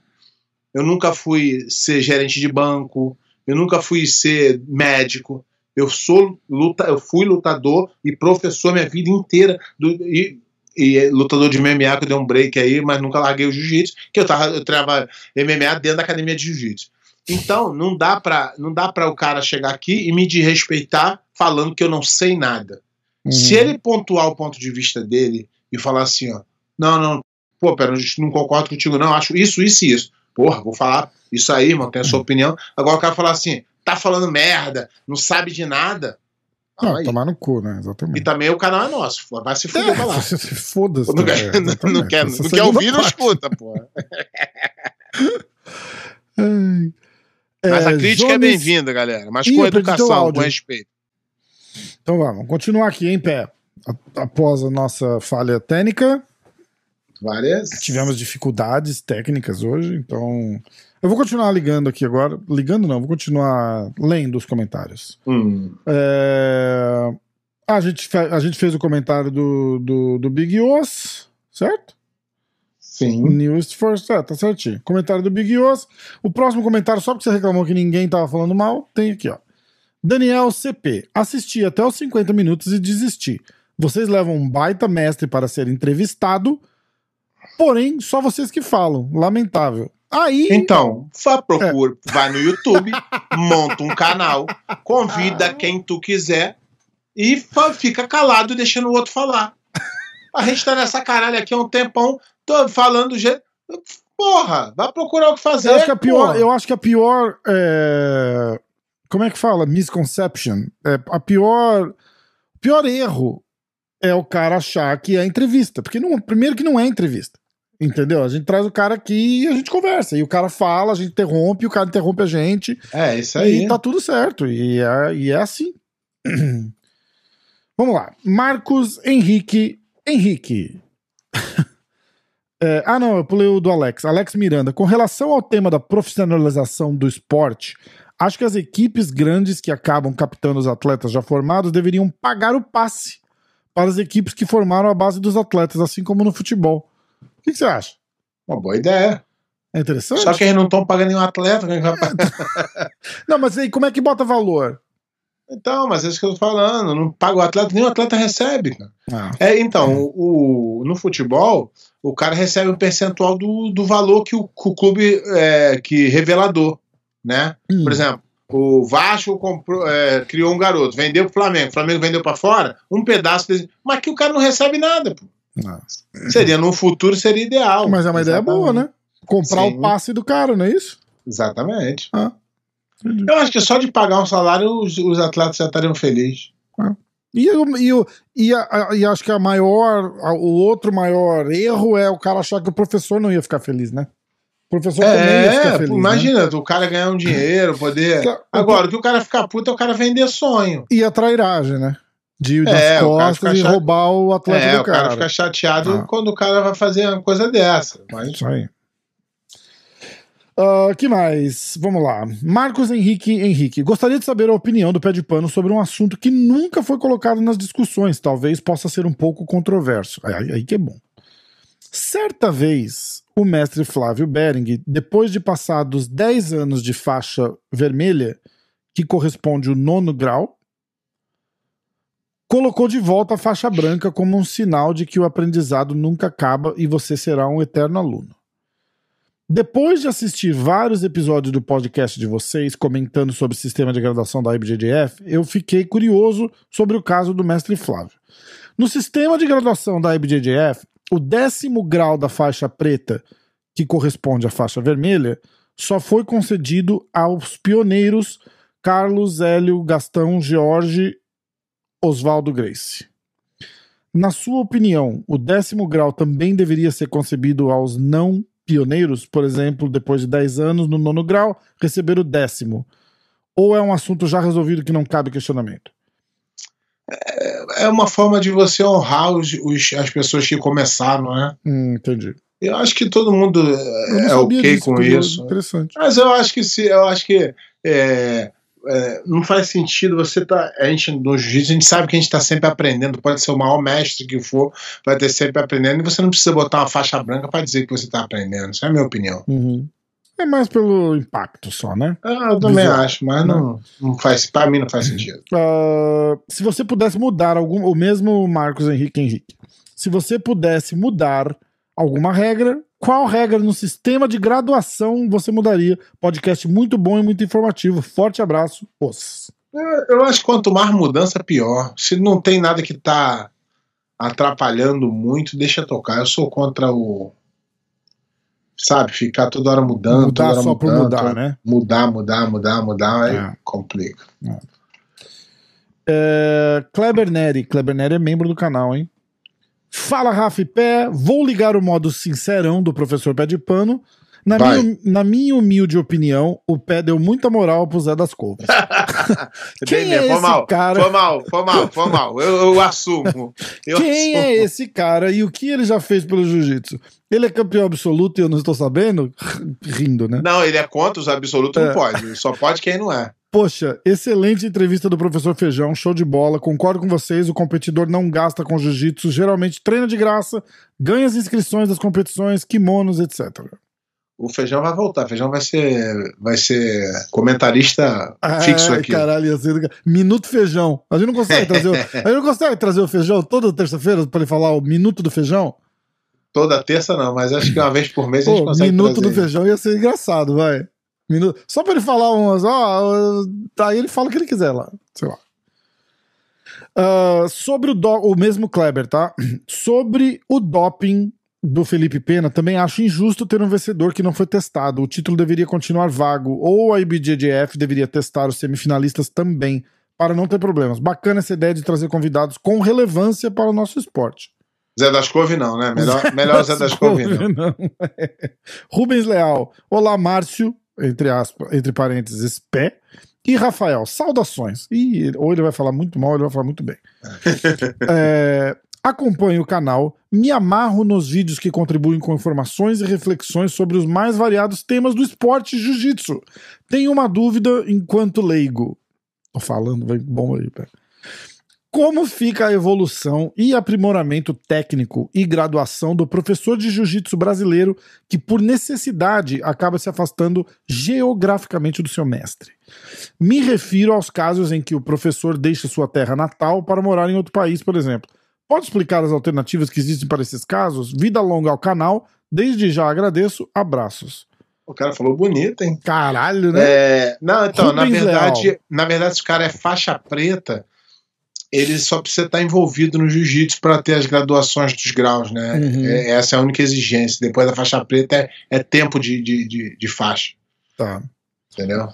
Eu nunca fui ser gerente de banco. Eu nunca fui ser médico. Eu sou luta, eu fui lutador e professor minha vida inteira. Do, e, e lutador de MMA que eu dei um break aí, mas nunca larguei o jiu-jitsu, que eu tava eu treinava MMA dentro da academia de jiu-jitsu. Então, não dá para não dá para o cara chegar aqui e me desrespeitar falando que eu não sei nada. Uhum. Se ele pontuar o ponto de vista dele e falar assim, ó, não, não, pô, pera, não concordo contigo, não, acho isso, isso e isso. Porra, vou falar isso aí, irmão, tem a sua uhum. opinião. Agora o cara falar assim, tá falando merda, não sabe de nada. Não, aí. tomar no cu, né? Exatamente. E também o canal é nosso. Vai se fuder é, pra lá. *laughs* Foda-se. Não, quer, *laughs* não, não quer, não quer ouvir, não escuta, porra. *laughs* mas a crítica é, é bem-vinda, galera. Mas com educação, com respeito. Então vamos continuar aqui em pé. Após a nossa falha técnica. Várias. Tivemos dificuldades técnicas hoje, então. Eu vou continuar ligando aqui agora. Ligando não, vou continuar lendo os comentários. Hum. É... A, gente, a gente fez o comentário do, do, do Big Os, certo? Sim. News First, é, tá certinho. Comentário do Big Os. O próximo comentário, só porque você reclamou que ninguém tava falando mal, tem aqui, ó. Daniel CP. Assisti até os 50 minutos e desisti. Vocês levam um baita mestre para ser entrevistado, porém, só vocês que falam. Lamentável. Aí. Então, vá, procura, é. vai no YouTube, *laughs* monta um canal, convida ah. quem tu quiser e fica calado deixando o outro falar. A gente tá nessa caralho aqui há um tempão, tô falando do jeito. Porra, vai procurar o que fazer. Eu acho que a pior, eu acho que a pior é como é que fala? Misconception. É, a pior, pior erro é o cara achar que é entrevista. Porque, não, primeiro, que não é entrevista. Entendeu? A gente traz o cara aqui e a gente conversa. E o cara fala, a gente interrompe, o cara interrompe a gente. É, isso aí. E tá tudo certo. E é, e é assim. *clears throat* Vamos lá. Marcos Henrique. Henrique. *laughs* é, ah, não, eu pulei o do Alex. Alex Miranda. Com relação ao tema da profissionalização do esporte, Acho que as equipes grandes que acabam captando os atletas já formados deveriam pagar o passe para as equipes que formaram a base dos atletas, assim como no futebol. O que, você acha? Uma boa ideia. É interessante. Só que eles não estão pagando nenhum atleta. Né? *laughs* não, mas aí como é que bota valor? Então, mas é isso que eu tô falando. Não paga o atleta, nenhum atleta recebe. Ah, é, então, é. O, no futebol, o cara recebe um percentual do, do valor que o, que o clube é, que revelador né? Hum. Por exemplo, o Vasco comprou, é, criou um garoto, vendeu pro Flamengo, o Flamengo vendeu para fora, um pedaço desse, mas que o cara não recebe nada, pô. Não. Seria no futuro seria ideal. Mas é uma ideia boa, né? Comprar Sim. o passe do cara, não é isso? Exatamente. Ah. Eu acho que só de pagar um salário os, os atletas já estariam felizes. Ah. E, e, e, a, e acho que a maior, a, o outro maior erro é o cara achar que o professor não ia ficar feliz, né? Professor é, feliz, né? imagina, né? o cara ganhar um dinheiro, poder. *laughs* Agora, o que o cara ficar puto é o cara vender sonho. E a trairagem, né? De ir é, das costas e roubar o atleta é, do cara. o cara fica chateado ah. quando o cara vai fazer uma coisa dessa. Mas... Isso aí. Uh, que mais? Vamos lá. Marcos Henrique Henrique. Gostaria de saber a opinião do pé de pano sobre um assunto que nunca foi colocado nas discussões. Talvez possa ser um pouco controverso. Aí, aí que é bom. Certa vez, o mestre Flávio Bering, depois de passados 10 anos de faixa vermelha, que corresponde ao nono grau, colocou de volta a faixa branca como um sinal de que o aprendizado nunca acaba e você será um eterno aluno. Depois de assistir vários episódios do podcast de vocês comentando sobre o sistema de graduação da IBJJF, eu fiquei curioso sobre o caso do mestre Flávio. No sistema de graduação da IBJJF, o décimo grau da faixa preta, que corresponde à faixa vermelha, só foi concedido aos pioneiros Carlos Hélio Gastão George Oswaldo Grace. Na sua opinião, o décimo grau também deveria ser concebido aos não pioneiros, por exemplo, depois de 10 anos no nono grau, receber o décimo? Ou é um assunto já resolvido que não cabe questionamento? É, é uma forma de você honrar os, os, as pessoas que começaram, né? Hum, entendi. Eu acho que todo mundo é ok disso, com isso. Interessante. Mas eu acho que se eu acho que é, é, não faz sentido você tá. A gente no jiu-jitsu, a gente sabe que a gente está sempre aprendendo, pode ser o maior mestre que for, vai ter sempre aprendendo, e você não precisa botar uma faixa branca para dizer que você está aprendendo. Isso é a minha opinião. Uhum. É mais pelo impacto só, né? Ah, eu também Visual. acho, mas não, não faz, para mim não faz sentido. Uh, se você pudesse mudar algum, o mesmo Marcos Henrique Henrique, se você pudesse mudar alguma regra, qual regra no sistema de graduação você mudaria? Podcast muito bom e muito informativo. Forte abraço. Os. Eu acho que quanto mais mudança, pior. Se não tem nada que tá atrapalhando muito, deixa tocar. Eu sou contra o. Sabe, ficar toda hora mudando. Mudar toda hora só mudando, por mudar, né? Mudar, mudar, mudar, mudar, aí É. complica. É, Kleber Neri. Kleber Neri é membro do canal, hein? Fala, Rafa e Pé. Vou ligar o modo sincerão do professor Pé de Pano. Na minha, na minha humilde opinião, o Pé deu muita moral pro Zé das Couves. *laughs* *laughs* Quem Bem, é foi esse mal, cara? Foi mal, foi mal, foi mal. Eu, eu assumo. Eu Quem assumo. é esse cara e o que ele já fez pelo jiu-jitsu? Ele é campeão absoluto e eu não estou sabendo? *laughs* Rindo, né? Não, ele é contra os absolutos, É. não pode. Só pode quem não é. Poxa, excelente entrevista do professor Feijão, show de bola. Concordo com vocês, o competidor não gasta com jiu-jitsu, geralmente treina de graça, ganha as inscrições das competições, kimonos, etc. O Feijão vai voltar. Feijão vai ser, vai ser comentarista fixo Ai, aqui. Caralho, ser... Minuto Feijão. A gente não consegue trazer o, a gente não consegue trazer o Feijão toda terça-feira para ele falar o Minuto do Feijão? Toda terça não, mas acho que uma vez por mês a gente Pô, consegue Minuto trazer. do Feijão ia ser engraçado, vai. Minuto... Só pra ele falar umas, ó, aí ele fala o que ele quiser lá, sei lá. Ah, sobre o, do... o mesmo Kleber, tá? Sobre o doping do Felipe Pena, também acho injusto ter um vencedor que não foi testado. O título deveria continuar vago, ou a IBJJF deveria testar os semifinalistas também, para não ter problemas. Bacana essa ideia de trazer convidados com relevância para o nosso esporte. Zé das Couve não, né? Melhor, melhor Zé das Couve não. Não, é. Rubens Leal. Olá, Márcio, entre aspas, entre parênteses, pé. E Rafael, saudações. E ou ele vai falar muito mal, ou ele vai falar muito bem. *laughs* É, acompanho o canal, me amarro nos vídeos que contribuem com informações e reflexões sobre os mais variados temas do esporte jiu-jitsu. Tenho uma dúvida enquanto leigo. Tô falando, vai bom aí, pé. Como fica a evolução e aprimoramento técnico e graduação do professor de jiu-jitsu brasileiro que, por necessidade, acaba se afastando geograficamente do seu mestre? Me refiro aos casos em que o professor deixa sua terra natal para morar em outro país, por exemplo. Pode explicar as alternativas que existem para esses casos? Vida longa ao canal. Desde já agradeço. Abraços. O cara falou bonito, hein? Caralho, né? É, não, então, na verdade, Leal. na verdade, se o cara é faixa preta, ele só precisa estar envolvido no jiu-jitsu para ter as graduações dos graus, né? Uhum. É- essa é a única exigência. Depois da faixa preta é, é tempo de, de, de, de faixa, Tá. entendeu?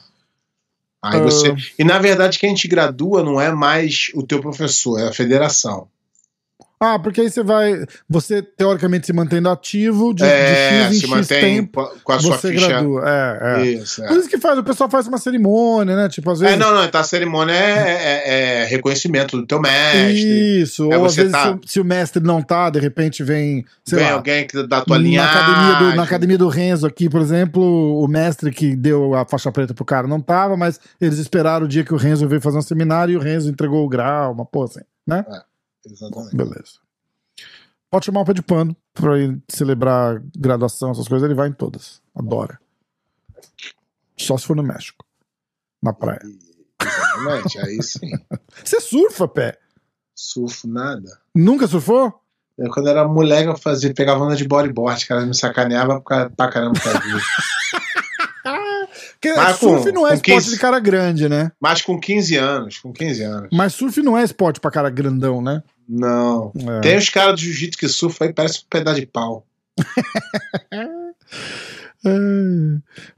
Aí Ah. você. E na verdade, quem te gradua não é mais o teu professor, é a federação. Ah, porque aí você vai. Você teoricamente se mantendo ativo de, é, de X em se X mantém tempo. com a sua Você ficha. gradua. É, é. Isso, é. Por isso que faz, o pessoal faz uma cerimônia, né? Tipo, às vezes. É, não, não, então a cerimônia é, é- é reconhecimento do teu mestre. Isso, É ou às vezes tá- se, o, se o mestre não tá, de repente vem, sei Vem lá, alguém que da tua na academia, do, na academia do Renzo aqui, por exemplo, o mestre que deu a faixa preta pro cara não tava, mas eles esperaram o dia que o Renzo veio fazer um seminário e o Renzo entregou o grau, uma porra assim, né? Exatamente. Beleza. Pode chamar o pé de pano pra ir celebrar graduação, essas coisas, ele vai em todas. Adora. Só se for no México. Na praia. Exatamente, aí sim. *laughs* Você surfa, pé. Surfo nada. Nunca surfou? Eu, quando era moleque, eu fazia, pegava onda de bodyboard, cara, me sacaneava pra, pra caramba por *laughs* causa disso. Que Mas surf com- não é esporte 15 de cara grande, né? Mas com 15 anos, com 15 anos. Mas surf não é esporte pra cara grandão, né? Não. É. Tem os caras do jiu-jitsu que surfam aí, parece um pedaço de pau. *laughs* É.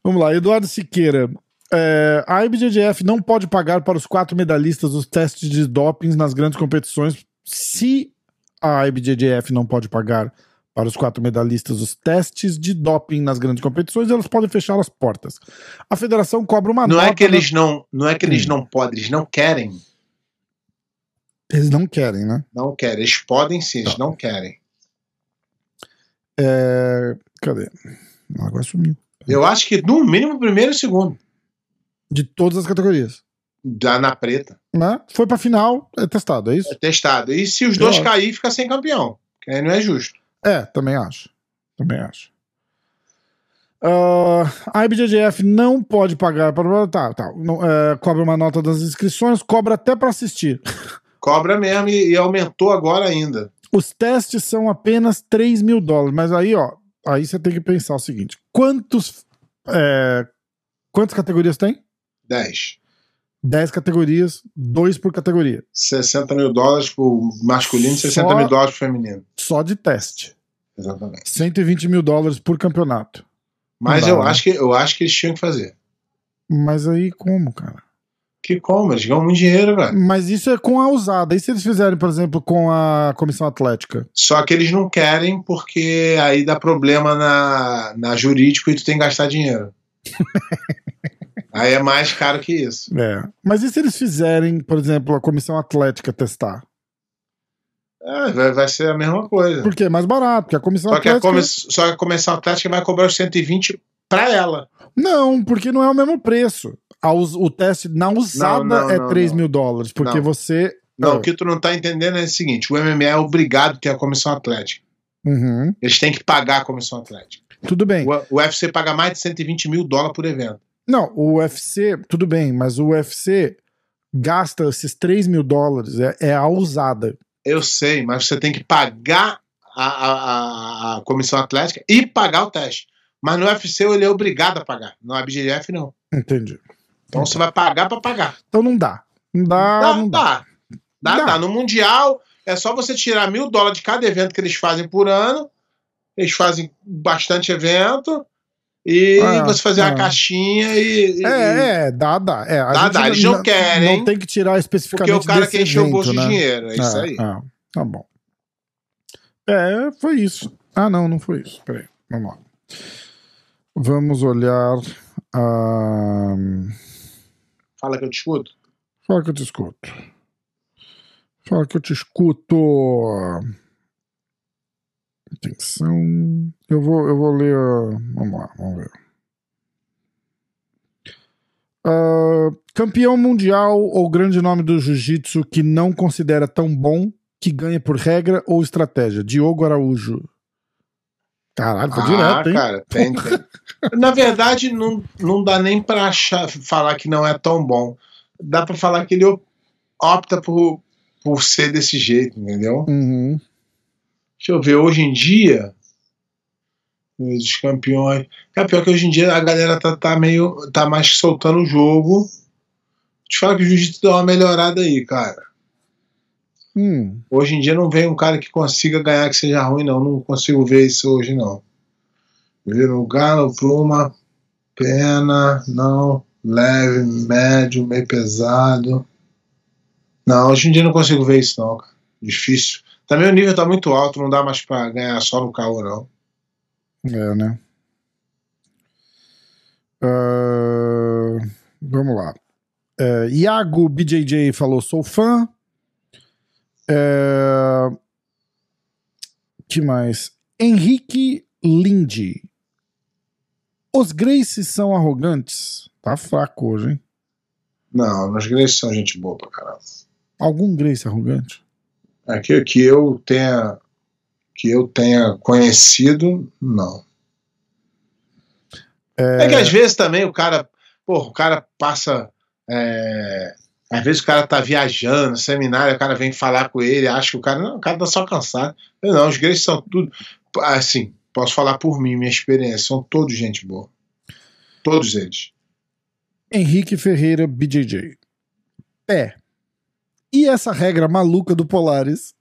Vamos lá, Eduardo Siqueira. É, a IBJJF não pode pagar para os quatro medalhistas os testes de doping nas grandes competições. Se a IBJJF não pode pagar para os quatro medalhistas os testes de doping nas grandes competições, elas podem fechar as portas. A federação cobra uma Não nota. é que eles não, não é que eles Hum. não podem, eles não querem. Eles não querem, né? Não querem. Eles podem sim, Tá. eles não querem. É, Cadê? Agora sumiu. Eu acho que no mínimo primeiro e segundo. De todas as categorias. Dá na preta. Né? Foi pra final, é testado, é isso? É testado. E se os Eu dois acho. cair, fica sem campeão. Que aí não é justo. É, também acho. Também acho. Ah, a IBJJF não pode pagar para. Tá, tá. Não, é, cobra uma nota das inscrições, cobra até para assistir. *laughs* Cobra mesmo e, e aumentou agora ainda. Os testes são apenas 3 mil dólares. Mas aí, ó, aí você tem que pensar o seguinte: quantos. é, quantas categorias tem? 10. 10 categorias, 2 por categoria. 60 mil dólares pro masculino e 60 Só- mil dólares pro feminino. Só de teste. Exatamente. 120 mil dólares por campeonato. Mas Não eu dá, né? acho, que, eu acho que eles tinham que fazer. Mas aí como, cara? Que como? Eles ganham muito dinheiro, velho. Mas isso é com a usada. E se eles fizerem, por exemplo, com a comissão atlética? Só que eles não querem porque aí dá problema na, na jurídico e tu tem que gastar dinheiro. *laughs* aí é mais caro que isso. É. Mas e se eles fizerem, por exemplo, a comissão atlética testar? É, vai, vai ser a mesma coisa. Porque é mais barato, porque a comissão Só que, a atlética. comi só que a comissão atlética vai cobrar os 120 pra ela. Não, porque não é o mesmo preço. Us- O teste na usada Não, não, é não, 3 não. mil dólares, porque você. Não, Ah. o que tu não tá entendendo é o seguinte: o MMA é obrigado a ter a comissão atlética. Uhum. Eles têm que pagar a comissão atlética. Tudo bem. O, o UFC paga mais de 120 mil dólares por evento. Não, o UFC, tudo bem, mas o UFC gasta esses 3 mil dólares, é, é a usada. Eu sei, mas você tem que pagar a, a, a- comissão atlética e pagar o teste. Mas no UFC ele é obrigado a pagar. No ABGF não. Entendi. Então você vai pagar pra pagar. Então não dá. Não dá, dá, não dá. dá. Dá, Dá. dá. No Mundial é só você tirar mil dólares de cada evento que eles fazem por ano. Eles fazem bastante evento. E Ah, você fazer uma ah. caixinha e. e- É, é, dá, dá. É, a Dá, gente dá, eles não querem, Não tem que tirar Porque especificamente o cara quer encher o bolso né? de dinheiro. É isso Ah, aí. ah, tá bom. É, foi isso. Ah, não, não foi isso. Peraí, vamos lá. Vamos olhar. a Fala que eu te escuto. Fala que eu te escuto. Fala que eu te escuto. Atenção. Eu vou, eu vou ler. a- Vamos lá, vamos ver. Ah, campeão mundial ou grande nome do jiu-jitsu que não considera tão bom que ganha por regra ou estratégia? Diogo Araújo. Caralho, foi direto, hein? Ah, cara, tem, tem. Na verdade, não, não dá nem pra achar, falar que não é tão bom. Dá pra falar que ele op- opta por, por ser desse jeito, entendeu? Uhum. Deixa eu ver, hoje em dia, os campeões. É pior que hoje em dia a galera tá, tá meio. tá mais soltando o jogo. Te falo que o jiu-jitsu deu uma melhorada aí, cara. Hum. Hoje em dia não vem um cara que consiga ganhar que seja ruim, não. Não consigo ver isso hoje, não. Vira o galo, pluma, pena, não. Leve, médio, meio pesado. Não, hoje em dia não consigo ver isso, não, cara. Difícil. Também o nível tá muito alto, não dá mais pra ganhar só no caô, não. É, né? Ah, vamos lá. É, Iago BJJ falou: sou fã. É, que mais? Henrique Lindy. Os Gracies são arrogantes? Tá fraco hoje, hein? Não, os gregos são gente boa pra caramba. Algum Grace arrogante? Aqui que eu tenha que eu tenha conhecido, não. É, que às vezes também o cara, porra, o cara passa é, Às vezes o cara tá viajando, seminário, o cara vem falar com ele, acha que o cara. Não, o cara tá só cansado. Eu, não, os gregos são tudo. Assim, posso falar por mim, minha experiência, são todos gente boa. Todos eles. Henrique Ferreira, BJJ. Pé. E essa regra maluca do Polaris?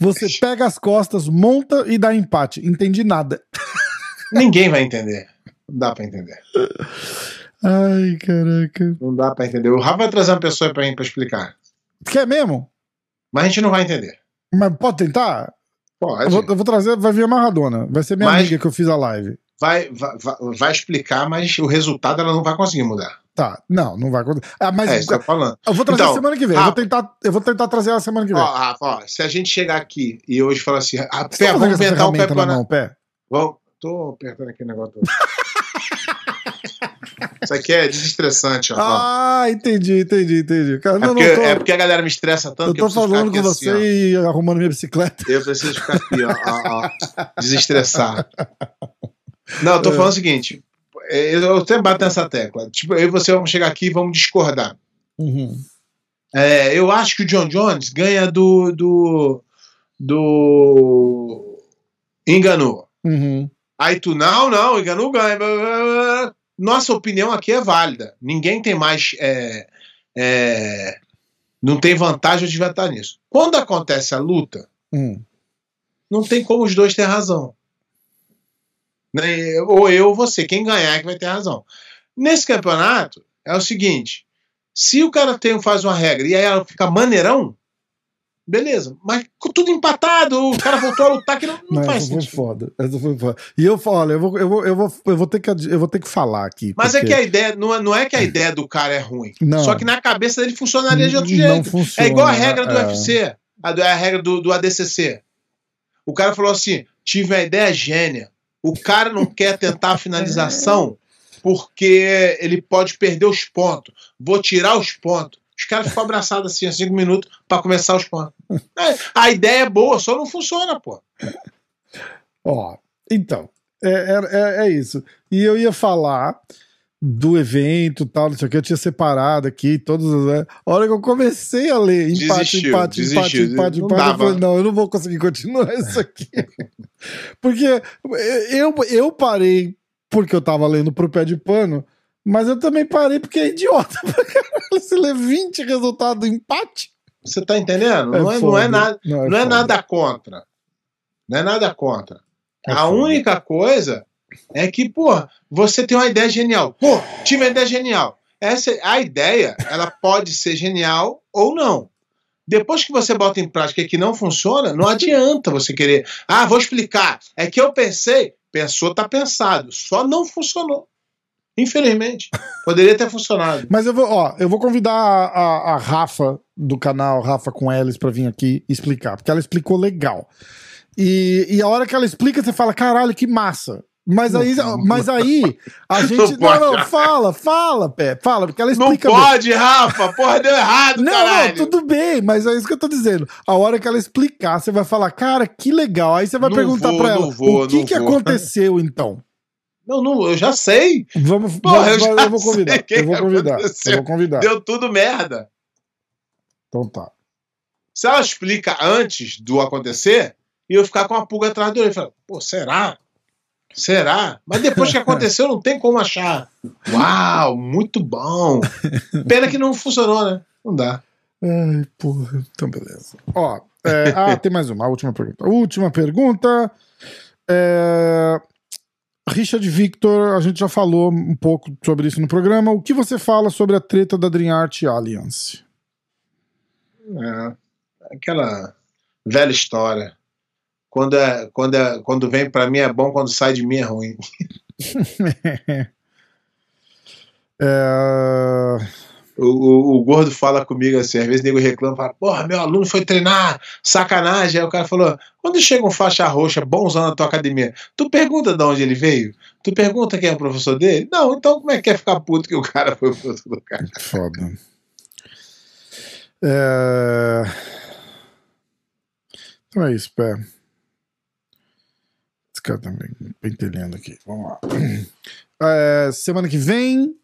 Você pega as costas, monta e dá empate. Entendi nada. *laughs* Ninguém vai entender. Não dá pra entender. Ai, caraca. Não dá pra entender. O Rafa vai trazer uma pessoa pra, pra explicar. Quer mesmo? Mas a gente não vai entender. Mas pode tentar? Pode. Eu vou, eu vou trazer, vai vir a Maradona. Vai ser minha Mas- amiga que eu fiz a live. Vai, vai, vai, vai explicar, mas o resultado ela não vai conseguir mudar. Tá, não, não vai acontecer. Ah, mas é que eu falando. eu vou trazer Então, semana que vem. Eu Rafa. vou, tentar, eu vou tentar trazer ela semana que vem. Ó, Rafa, ó, se a gente chegar aqui e hoje falar assim, ah, Você pé, tá com vamos inventar um campeonato. mão, pé? Vamos, tô apertando aqui o negócio todo. *laughs* Isso aqui é desestressante, ó. Ah, entendi, entendi, entendi. Cara, é, não, porque, não, tô, é porque a galera me estressa tanto eu que eu tô falando com você assim, e arrumando minha bicicleta. Eu preciso ficar aqui, ó, ó, ó, desestressar. *laughs* Não, eu tô falando o seguinte. É, Eu sempre bato nessa tecla. Tipo, eu e você vamos chegar aqui e vamos discordar. Uhum. É, eu acho que o John Jones ganha do. do. do. Enganou. Uhum. Aí tu, não, não, enganou ganha. Nossa opinião aqui é válida. Ninguém tem mais. é, é, não tem vantagem de estar nisso. Quando acontece a luta, Uhum. não tem como os dois ter razão. Né? Ou eu ou você. Quem ganhar é que vai ter razão. Nesse campeonato, é o seguinte: se o cara tem, faz uma regra e aí ela fica maneirão, beleza. Mas tudo empatado, o cara voltou a lutar que não, não Não, faz essa foi foda. Essa foi foda. E eu falo, olha, eu vou, eu vou, eu vou, eu vou, ter, que, eu vou ter que falar aqui. Mas é porque que a ideia não é, não é que a *coughs* ideia do cara é ruim. Não. Só que na cabeça dele funcionaria de outro não jeito. funciona. É igual a regra do é. UFC, a, a regra do, do ADCC. O cara falou assim: tive uma ideia gênia. O cara não quer tentar a finalização porque ele pode perder os pontos. Vou tirar os pontos. Os caras ficam abraçados assim, há cinco minutos para começar os pontos. É, a ideia é boa, só não funciona, pô. Ó, então, é, é, é- é isso. E eu ia falar do evento tal, não sei o que, eu tinha separado aqui todos os. né? A hora que eu comecei a ler empate, Desistiu, empate, empate, desistiu. empate, Não empate, eu dava. falei, não, eu não vou conseguir continuar *laughs* isso aqui. porque eu, eu parei porque eu tava lendo pro pé de pano, mas eu também parei porque é idiota. *laughs* Você lê 20 resultados do empate. Você tá entendendo? não, é, não é nada. Não Não é nada contra. Não é nada contra. É a única coisa é que, pô, você tem uma ideia genial. Pô, tive uma ideia genial. Essa, a ideia, ela pode ser genial ou não. Depois que você bota em prática que não funciona, não adianta você querer. Ah, vou explicar. É que eu pensei. Pensou, tá pensado. Só não funcionou. Infelizmente. Poderia ter funcionado. Mas eu vou, ó, eu vou convidar a, a- a Rafa do canal Rafa com Elis pra vir aqui explicar, porque ela explicou legal. E, e a hora que ela explica, você fala, caralho, que massa. Mas aí, mas aí a *laughs* gente. Não, pode. não, fala, fala, Pé, fala, porque ela Não explica bem. pode, Rafa! Porra, deu errado, Não, caralho! não, tudo bem, mas é isso que eu tô dizendo. A hora que ela explicar, você vai falar, cara, que legal. Aí você vai Não perguntar vou, pra ela, não vou, o que não que vou. aconteceu então? Não, não, eu já sei. Vamos, Porra, eu eu vou convidar. Eu vou convidar. aconteceu. Eu vou convidar. Deu tudo merda. Então tá. Se ela explica antes do acontecer, e eu ficar com a pulga atrás do olho. Falar, Pô, será? Será? Mas depois que aconteceu, não tem como achar. Uau, muito bom. Pena que não funcionou, né? Não dá. Ai, porra. Então, beleza. Ó, é, ah, tem mais uma. A última pergunta. Última pergunta. É, Richard Victor, a gente já falou um pouco sobre isso no programa. O que você fala sobre a treta da Dream Art Alliance? É, aquela velha história. Quando, é, quando, é, quando vem pra mim é bom, quando sai de mim é ruim. *laughs* É, O, o, o gordo fala comigo assim, às vezes o nego reclama, fala, porra, meu aluno foi treinar, sacanagem. Aí o cara falou, quando chega um faixa roxa bonzão na tua academia, tu pergunta de onde ele veio? Tu pergunta quem é o professor dele? Não, então como é que é ficar puto que o cara foi o professor do cara? *laughs* Foda. É... Então é isso, pé. Tá me pentelhando aqui. Vamos lá. *clears throat* É, semana que vem,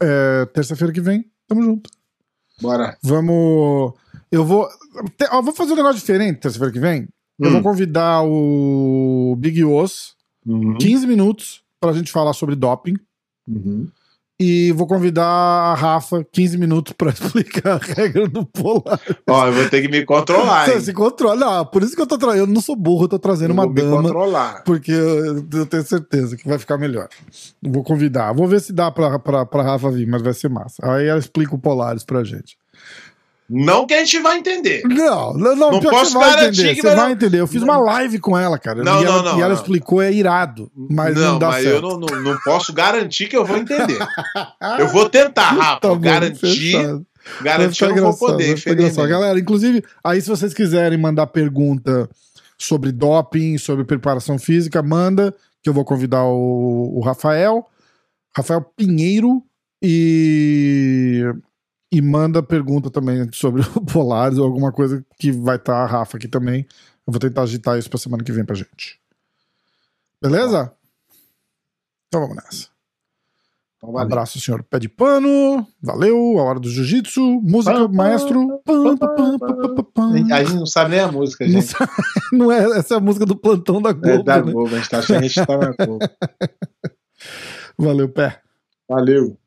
é, terça-feira que vem, tamo junto. Bora. Vamos. Eu vou. Ó, vou fazer um negócio diferente terça-feira que vem. Eu Hum. vou convidar o Big Os Uhum. 15 minutos pra gente falar sobre doping. Uhum. E vou convidar a Rafa 15 minutos pra *laughs* explicar a regra do polar. Ó, eu vou ter que me controlar, Você hein? se controla. Não, por isso que eu tô trazendo. Eu não sou burro, eu tô trazendo Eu uma vou me dama. controlar. Porque eu, eu tenho certeza que vai ficar melhor. Vou convidar. Vou ver se dá pra, pra, pra Rafa vir, mas vai ser massa. Aí ela explica o Polaris pra gente. Não que a gente vai entender. Não, não, não, Não posso que você vai garantir entender. que Você vai vai não- entender. Eu fiz uma live com ela, cara. Não, e ela, não, não, e ela não. explicou, é irado. Mas não, dá mas certo. eu não, não, não posso garantir que eu vou entender. *laughs* Eu vou tentar, Rafa. Tá bom, garantir, fechado. Vai garantir ficar eu não vou poder, vai infelizmente. Galera, inclusive, aí se vocês quiserem mandar pergunta sobre doping, sobre preparação física, manda, que eu vou convidar o, o Rafael, Rafael Pinheiro, e, e manda pergunta também sobre o Polaris ou alguma coisa que vai estar a Rafa aqui também. Eu vou tentar agitar isso pra semana que vem pra gente. Beleza? Então vamos nessa. Então, valeu. abraço, senhor Pé de Pano. Valeu, a hora do jiu-jitsu. Música, Pam, maestro. Pam, pam. A gente não sabe nem a música, Não, gente. sabe- *laughs* não é, essa é a música do plantão da É Globo. da né? Globo, a gente tá achando que a gente tá na Globo. *laughs* Valeu, Pé. Valeu.